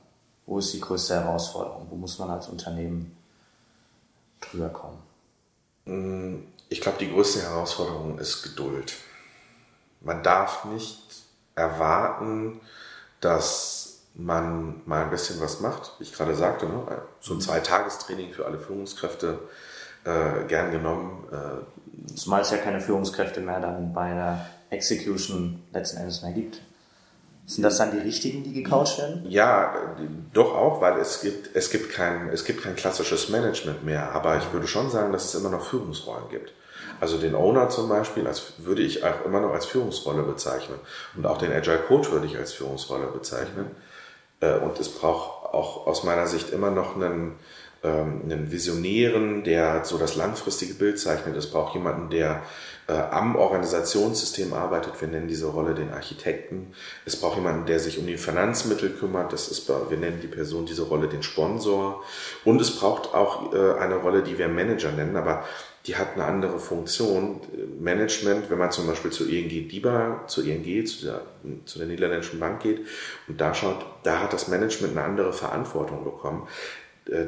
[SPEAKER 2] Wo ist die größte Herausforderung? Wo muss man als Unternehmen drüber kommen?
[SPEAKER 3] Mm, ich glaube, die größte Herausforderung ist Geduld. Man darf nicht erwarten, dass man mal ein bisschen was macht, wie ich gerade sagte, ne? so ein mhm. Zweitagestraining für alle Führungskräfte äh, gern genommen.
[SPEAKER 2] Äh, Zumal es ja keine Führungskräfte mehr dann bei der Execution letzten Endes mehr gibt. Sind das dann die richtigen, die gecoacht werden?
[SPEAKER 3] Ja, doch auch, weil es gibt, es gibt kein, es gibt kein klassisches Management mehr. Aber ich würde schon sagen, dass es immer noch Führungsrollen gibt. Also den Owner zum Beispiel, als würde ich auch immer noch als Führungsrolle bezeichnen. Und auch den Agile Coach würde ich als Führungsrolle bezeichnen. Äh, und es braucht auch aus meiner Sicht immer noch einen, ähm, einen Visionären, der so das langfristige Bild zeichnet. Es braucht jemanden, der äh, am Organisationssystem arbeitet. Wir nennen diese Rolle den Architekten. Es braucht jemanden, der sich um die Finanzmittel kümmert. Das ist, wir nennen die Person diese Rolle den Sponsor. Und es braucht auch äh, eine Rolle, die wir Manager nennen, aber die hat eine andere Funktion. Management, wenn man zum Beispiel zu ING DIBA, zu ING, zu der, zu der niederländischen Bank geht und da schaut, da hat das Management eine andere Verantwortung bekommen. Äh,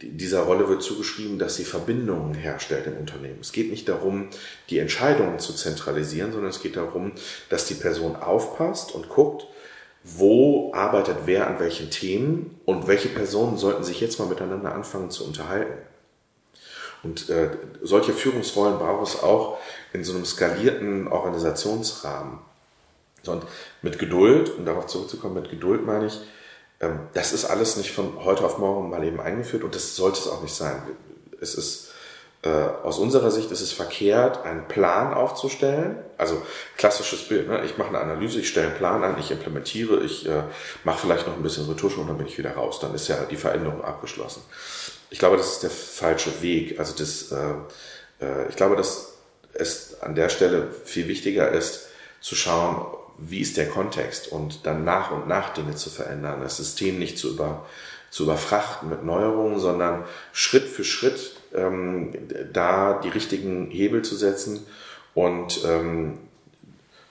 [SPEAKER 3] dieser Rolle wird zugeschrieben, dass sie Verbindungen herstellt im Unternehmen. Es geht nicht darum, die Entscheidungen zu zentralisieren, sondern es geht darum, dass die Person aufpasst und guckt, wo arbeitet wer an welchen Themen und welche Personen sollten sich jetzt mal miteinander anfangen zu unterhalten. Und äh, solche Führungsrollen braucht es auch in so einem skalierten Organisationsrahmen. Und mit Geduld, um darauf zurückzukommen, mit Geduld meine ich, das ist alles nicht von heute auf morgen mal eben eingeführt und das sollte es auch nicht sein. Es ist äh, aus unserer Sicht ist es verkehrt, einen Plan aufzustellen. Also klassisches Bild. Ne? Ich mache eine Analyse, ich stelle einen Plan an, ich implementiere, ich äh, mache vielleicht noch ein bisschen Retusche und dann bin ich wieder raus. Dann ist ja die Veränderung abgeschlossen. Ich glaube, das ist der falsche Weg. Also das, äh, äh, ich glaube, dass es an der Stelle viel wichtiger ist, zu schauen, wie ist der Kontext und dann nach und nach Dinge zu verändern, das System nicht zu, über, zu überfrachten mit Neuerungen, sondern Schritt für Schritt ähm, da die richtigen Hebel zu setzen und ähm,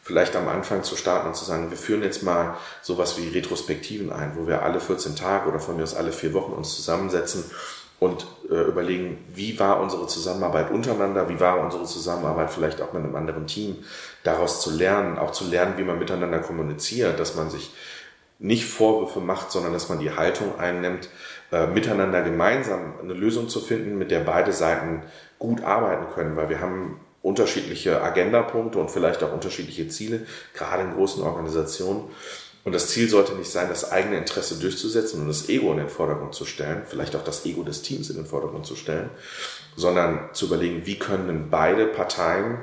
[SPEAKER 3] vielleicht am Anfang zu starten und zu sagen, wir führen jetzt mal sowas wie Retrospektiven ein, wo wir alle 14 Tage oder von mir aus alle vier Wochen uns zusammensetzen und äh, überlegen, wie war unsere Zusammenarbeit untereinander, wie war unsere Zusammenarbeit vielleicht auch mit einem anderen Team, daraus zu lernen, auch zu lernen, wie man miteinander kommuniziert, dass man sich nicht Vorwürfe macht, sondern dass man die Haltung einnimmt, äh, miteinander gemeinsam eine Lösung zu finden, mit der beide Seiten gut arbeiten können, weil wir haben unterschiedliche Agendapunkte und vielleicht auch unterschiedliche Ziele, gerade in großen Organisationen. Und das Ziel sollte nicht sein, das eigene Interesse durchzusetzen und das Ego in den Vordergrund zu stellen, vielleicht auch das Ego des Teams in den Vordergrund zu stellen, sondern zu überlegen, wie können denn beide Parteien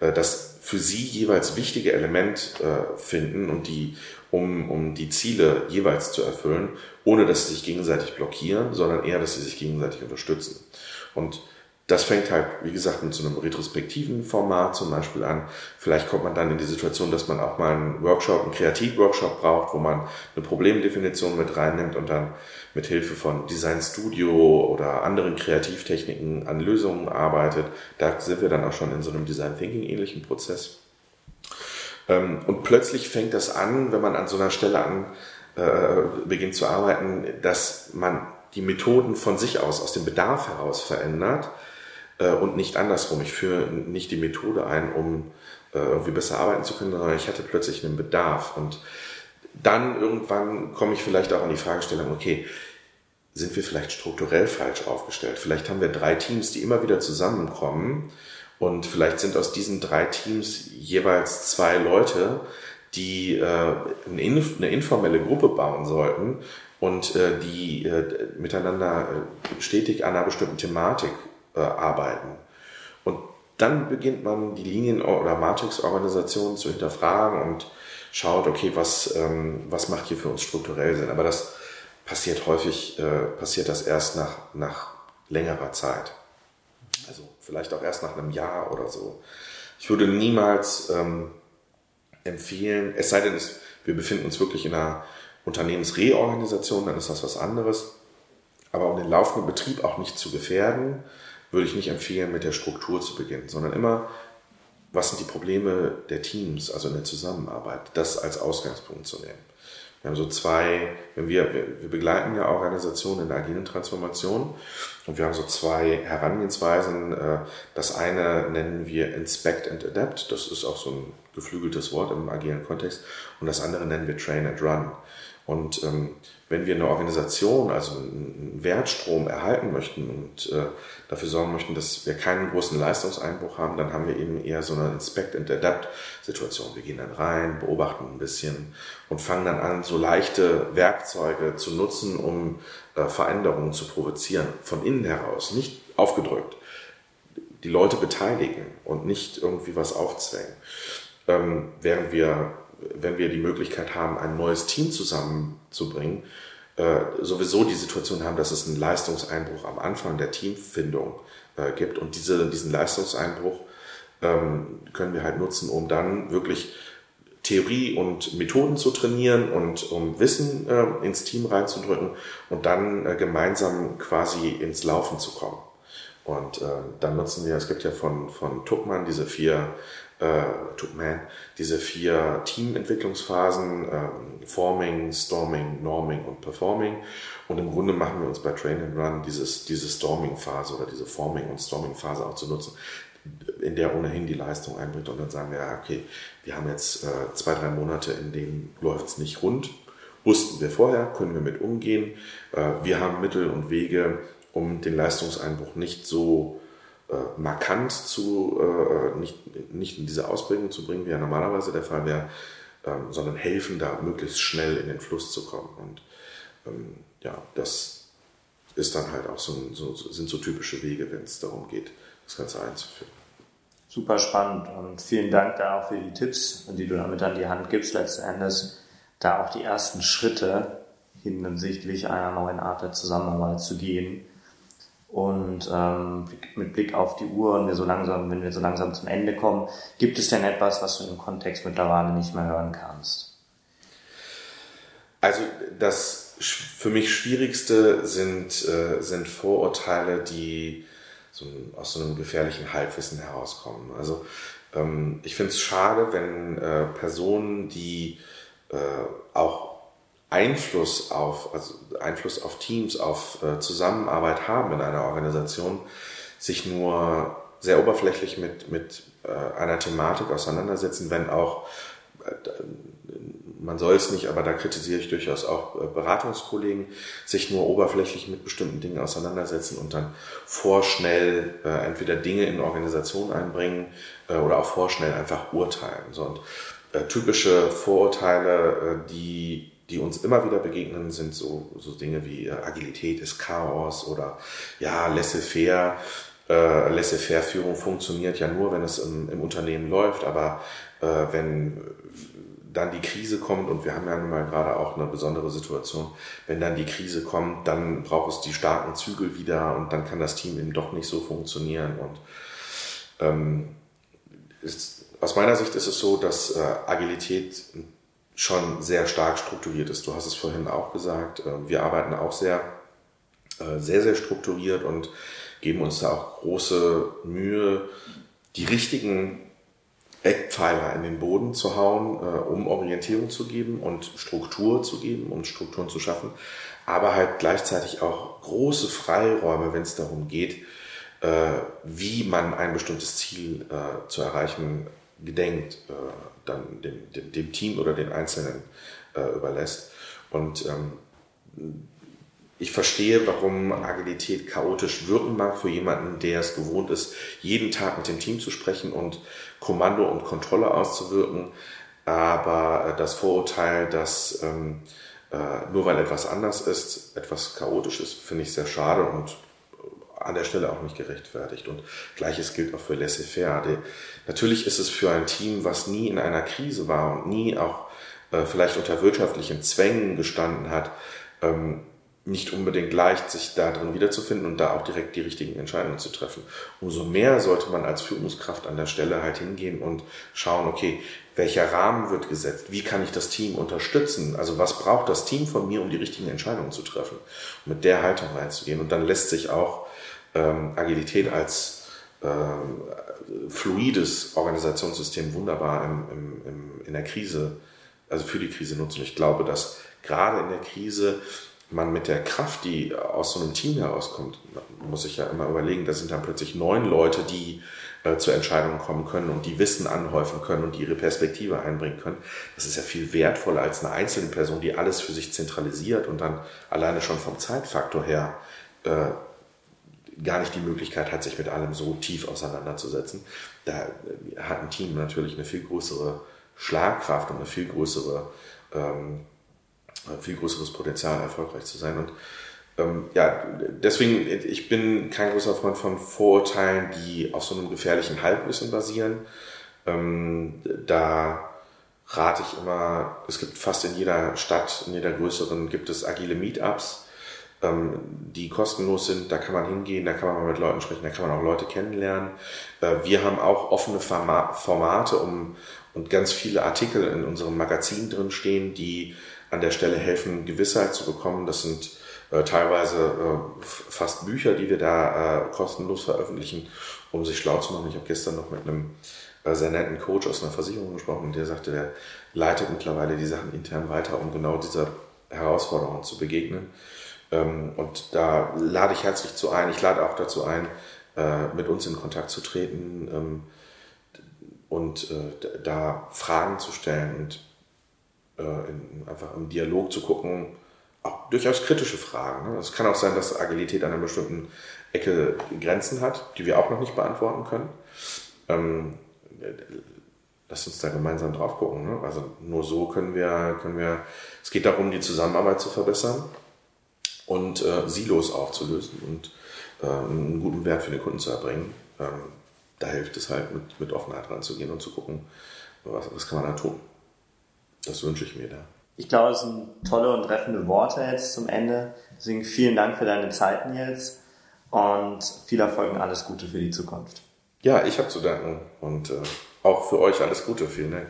[SPEAKER 3] äh, das für sie jeweils wichtige Element äh, finden und die, um, um die Ziele jeweils zu erfüllen, ohne dass sie sich gegenseitig blockieren, sondern eher, dass sie sich gegenseitig unterstützen. Und das fängt halt, wie gesagt, mit so einem retrospektiven Format zum Beispiel an. Vielleicht kommt man dann in die Situation, dass man auch mal einen Workshop, einen Kreativworkshop braucht, wo man eine Problemdefinition mit reinnimmt und dann mit Hilfe von Design Studio oder anderen Kreativtechniken an Lösungen arbeitet. Da sind wir dann auch schon in so einem Design Thinking ähnlichen Prozess. Ähm, und plötzlich fängt das an, wenn man an so einer Stelle an äh, beginnt zu arbeiten, dass man die Methoden von sich aus, aus dem Bedarf heraus verändert äh, und nicht andersrum. Ich führe nicht die Methode ein, um äh, irgendwie besser arbeiten zu können, sondern ich hatte plötzlich einen Bedarf. Und dann irgendwann komme ich vielleicht auch an die Fragestellung, okay, sind wir vielleicht strukturell falsch aufgestellt? Vielleicht haben wir drei Teams, die immer wieder zusammenkommen und vielleicht sind aus diesen drei Teams jeweils zwei Leute, die äh, eine, informelle Gruppe bauen sollten und die miteinander stetig an einer bestimmten Thematik äh, arbeiten. Und dann beginnt man die Linien- oder Matrix-Organisation zu hinterfragen und schaut, okay, was, ähm, was macht hier für uns strukturell Sinn. Aber das passiert häufig, äh, passiert das erst nach, nach längerer Zeit. Also vielleicht auch erst nach einem Jahr oder so. Ich würde niemals ähm, empfehlen, es sei denn, es, wir befinden uns wirklich in einer Unternehmensreorganisation, dann ist das was anderes. Aber um den laufenden Betrieb auch nicht zu gefährden, würde ich nicht empfehlen, mit der Struktur zu beginnen, sondern immer, was sind die Probleme der Teams, also in der Zusammenarbeit, das als Ausgangspunkt zu nehmen. Wir haben so zwei, wenn wir, wir begleiten ja Organisationen in der agilen Transformation und wir haben so zwei Herangehensweisen. Äh, das eine nennen wir Inspect and Adapt, das ist auch so ein geflügeltes Wort im agilen Kontext und das andere nennen wir Train and Run. Und ähm, wenn wir eine Organisation, also einen Wertstrom erhalten möchten und äh, dafür sorgen möchten, dass wir keinen großen Leistungseinbruch haben, dann haben wir eben eher so eine Inspect and Adapt Situation. Wir gehen dann rein, beobachten ein bisschen und fangen dann an, so leichte Werkzeuge zu nutzen, um äh, Veränderungen zu provozieren, von innen heraus, nicht aufgedrückt. Die Leute beteiligen und nicht irgendwie was aufzwängen. Ähm, während wir wenn wir die Möglichkeit haben, ein neues Team zusammenzubringen, äh, sowieso die Situation haben, dass es einen Leistungseinbruch am Anfang der Teamfindung äh, gibt. Und diese, diesen Leistungseinbruch ähm, können wir halt nutzen, um dann wirklich Theorie und Methoden zu trainieren und um Wissen äh, ins Team reinzudrücken und dann äh, gemeinsam quasi ins Laufen zu kommen. Und äh, dann nutzen wir, es gibt ja von, von Tuckmann diese vier äh, Man, diese vier Teamentwicklungsphasen, ähm, Forming, Storming, Norming und Performing. Und im Grunde machen wir uns bei Train and Run dieses, diese Storming-Phase oder diese Forming- und Storming-Phase auch zu nutzen, in der ohnehin die Leistung einbringt. Und dann sagen wir, okay, wir haben jetzt äh, zwei, drei Monate, in denen läuft es nicht rund. Wussten wir vorher, können wir mit umgehen. Äh, wir haben Mittel und Wege, um den Leistungseinbruch nicht so äh, markant zu, äh, nicht, nicht in diese Ausprägung zu bringen, wie ja normalerweise der Fall wäre, ähm, sondern helfen, da möglichst schnell in den Fluss zu kommen. Und ähm, ja, das ist dann halt auch so, so, sind so typische Wege, wenn es darum geht, das Ganze einzuführen.
[SPEAKER 2] Super spannend und vielen Dank da auch für die Tipps, die du damit an die Hand gibst, letzten Endes da auch die ersten Schritte hinsichtlich einer neuen Art der Zusammenarbeit zu gehen und ähm, mit Blick auf die Uhr und wir so langsam, wenn wir so langsam zum Ende kommen, gibt es denn etwas, was du im Kontext mittlerweile nicht mehr hören kannst?
[SPEAKER 3] Also das für mich Schwierigste sind, äh, sind Vorurteile, die so aus so einem gefährlichen Halbwissen herauskommen. Also ähm, ich finde es schade, wenn äh, Personen, die äh, auch Einfluss auf, also Einfluss auf Teams, auf äh, Zusammenarbeit haben in einer Organisation, sich nur sehr oberflächlich mit, mit äh, einer Thematik auseinandersetzen, wenn auch, äh, man soll es nicht, aber da kritisiere ich durchaus auch Beratungskollegen, sich nur oberflächlich mit bestimmten Dingen auseinandersetzen und dann vorschnell entweder Dinge in Organisationen einbringen oder auch vorschnell einfach urteilen. So, und typische Vorurteile, die die uns immer wieder begegnen, sind so, so Dinge wie äh, Agilität ist Chaos oder ja, laissez-faire. Äh, Laissez-faire-Führung funktioniert ja nur, wenn es im, im Unternehmen läuft, aber äh, wenn dann die Krise kommt, und wir haben ja nun mal gerade auch eine besondere Situation, wenn dann die Krise kommt, dann braucht es die starken Zügel wieder und dann kann das Team eben doch nicht so funktionieren. Und ähm, ist, aus meiner Sicht ist es so, dass äh, Agilität ein schon sehr stark strukturiert ist. Du hast es vorhin auch gesagt. Äh, wir arbeiten auch sehr, äh, sehr, sehr strukturiert und geben uns da auch große Mühe, die richtigen Eckpfeiler in den Boden zu hauen, äh, um Orientierung zu geben und Struktur zu geben, um Strukturen zu schaffen, aber halt gleichzeitig auch große Freiräume, wenn es darum geht, wie man ein bestimmtes Ziel zu erreichen gedenkt, dann dem, dem, dem, Team oder den Einzelnen äh, überlässt. Und ähm, ich verstehe, warum Agilität chaotisch wirken mag für jemanden, der es gewohnt ist, jeden Tag mit dem Team zu sprechen und Kommando und Kontrolle auszuwirken. Aber das Vorurteil, dass ähm, äh, nur weil etwas anders ist, etwas chaotisch ist, finde ich sehr schade und an der Stelle auch nicht gerechtfertigt. Und gleiches gilt auch für Laissez-faire. Natürlich ist es für ein Team, was nie in einer Krise war und nie auch äh, vielleicht unter wirtschaftlichen Zwängen gestanden hat, ähm, nicht unbedingt leicht, sich da drin wiederzufinden und da auch direkt die richtigen Entscheidungen zu treffen. Umso mehr sollte man als Führungskraft an der Stelle halt hingehen und schauen, okay, welcher Rahmen wird gesetzt? Wie kann ich das Team unterstützen? Also was braucht das Team von mir, um die richtigen Entscheidungen zu treffen? Und mit der Haltung reinzugehen. Und dann lässt sich auch ähm, Agilität als ähm, fluides Organisationssystem wunderbar im, im, im, in der Krise, also für die Krise nutzen. Ich glaube, dass gerade in der Krise man mit der Kraft, die aus so einem Team herauskommt, muss ich ja immer überlegen, da sind dann plötzlich neun Leute, die äh, zu Entscheidungen kommen können und die Wissen anhäufen können und ihre Perspektive einbringen können. Das ist ja viel wertvoller als eine einzelne Person, die alles für sich zentralisiert und dann alleine schon vom Zeitfaktor her äh, gar nicht die Möglichkeit hat, sich mit allem so tief auseinanderzusetzen. Da äh, hat ein Team natürlich eine viel größere Schlagkraft und eine viel größere ähm, viel größeres Potenzial, erfolgreich zu sein. Und ähm, ja, deswegen, ich bin kein großer Freund von Vorurteilen, die auf so einem gefährlichen Halbwissen basieren. Ähm, da rate ich immer, es gibt fast in jeder Stadt, in jeder größeren, gibt es agile Meetups, die kostenlos sind. Da kann man hingehen, da kann man mal mit Leuten sprechen, da kann man auch Leute kennenlernen. Äh, wir haben auch offene Formate um, und ganz viele Artikel in unserem Magazin drin stehen, die an der Stelle helfen, Gewissheit zu bekommen. Das sind äh, teilweise äh, fast Bücher, die wir da kostenlos veröffentlichen, um sich schlau zu machen. Ich habe gestern noch mit einem sehr netten Coach aus einer Versicherung gesprochen und der sagte, der leitet mittlerweile die Sachen intern weiter, um genau dieser Herausforderung zu begegnen. Ähm, und da lade ich herzlich zu ein. Ich lade auch dazu ein, äh, mit uns in Kontakt zu treten ähm, und äh, da Fragen zu stellen und in, einfach im Dialog zu gucken, auch durchaus kritische Fragen. Ne? Es kann auch sein, dass Agilität an einer bestimmten Ecke Grenzen hat, die wir auch noch nicht beantworten können. Ähm, lass uns da gemeinsam drauf gucken. Ne? Also nur so können wir, können wir, es geht darum, die Zusammenarbeit zu verbessern und äh, Silos aufzulösen und äh, einen guten Wert für den Kunden zu erbringen. Ähm, da hilft es halt, mit, mit Offenheit ranzugehen und zu gucken, was, was kann man da tun. Das wünsche ich mir da.
[SPEAKER 2] Ich glaube, es sind tolle und treffende Worte jetzt zum Ende. Deswegen vielen Dank für deine Zeit, Nils. Und viel Erfolg und alles Gute für die Zukunft.
[SPEAKER 3] Ja, ich habe zu danken. Und äh, auch für euch alles Gute. Vielen Dank.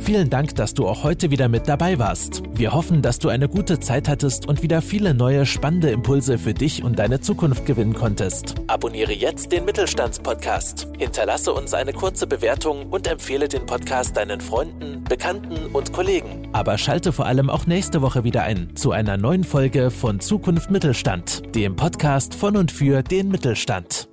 [SPEAKER 1] Vielen Dank, dass du auch heute wieder mit dabei warst. Wir hoffen, dass du eine gute Zeit hattest und wieder viele neue spannende Impulse für dich und deine Zukunft gewinnen konntest. Abonniere jetzt den Mittelstandspodcast. Hinterlasse uns eine kurze Bewertung und empfehle den Podcast deinen Freunden, Bekannten und Kollegen. Aber schalte vor allem auch nächste Woche wieder ein zu einer neuen Folge von Zukunft Mittelstand, dem Podcast von und für den Mittelstand.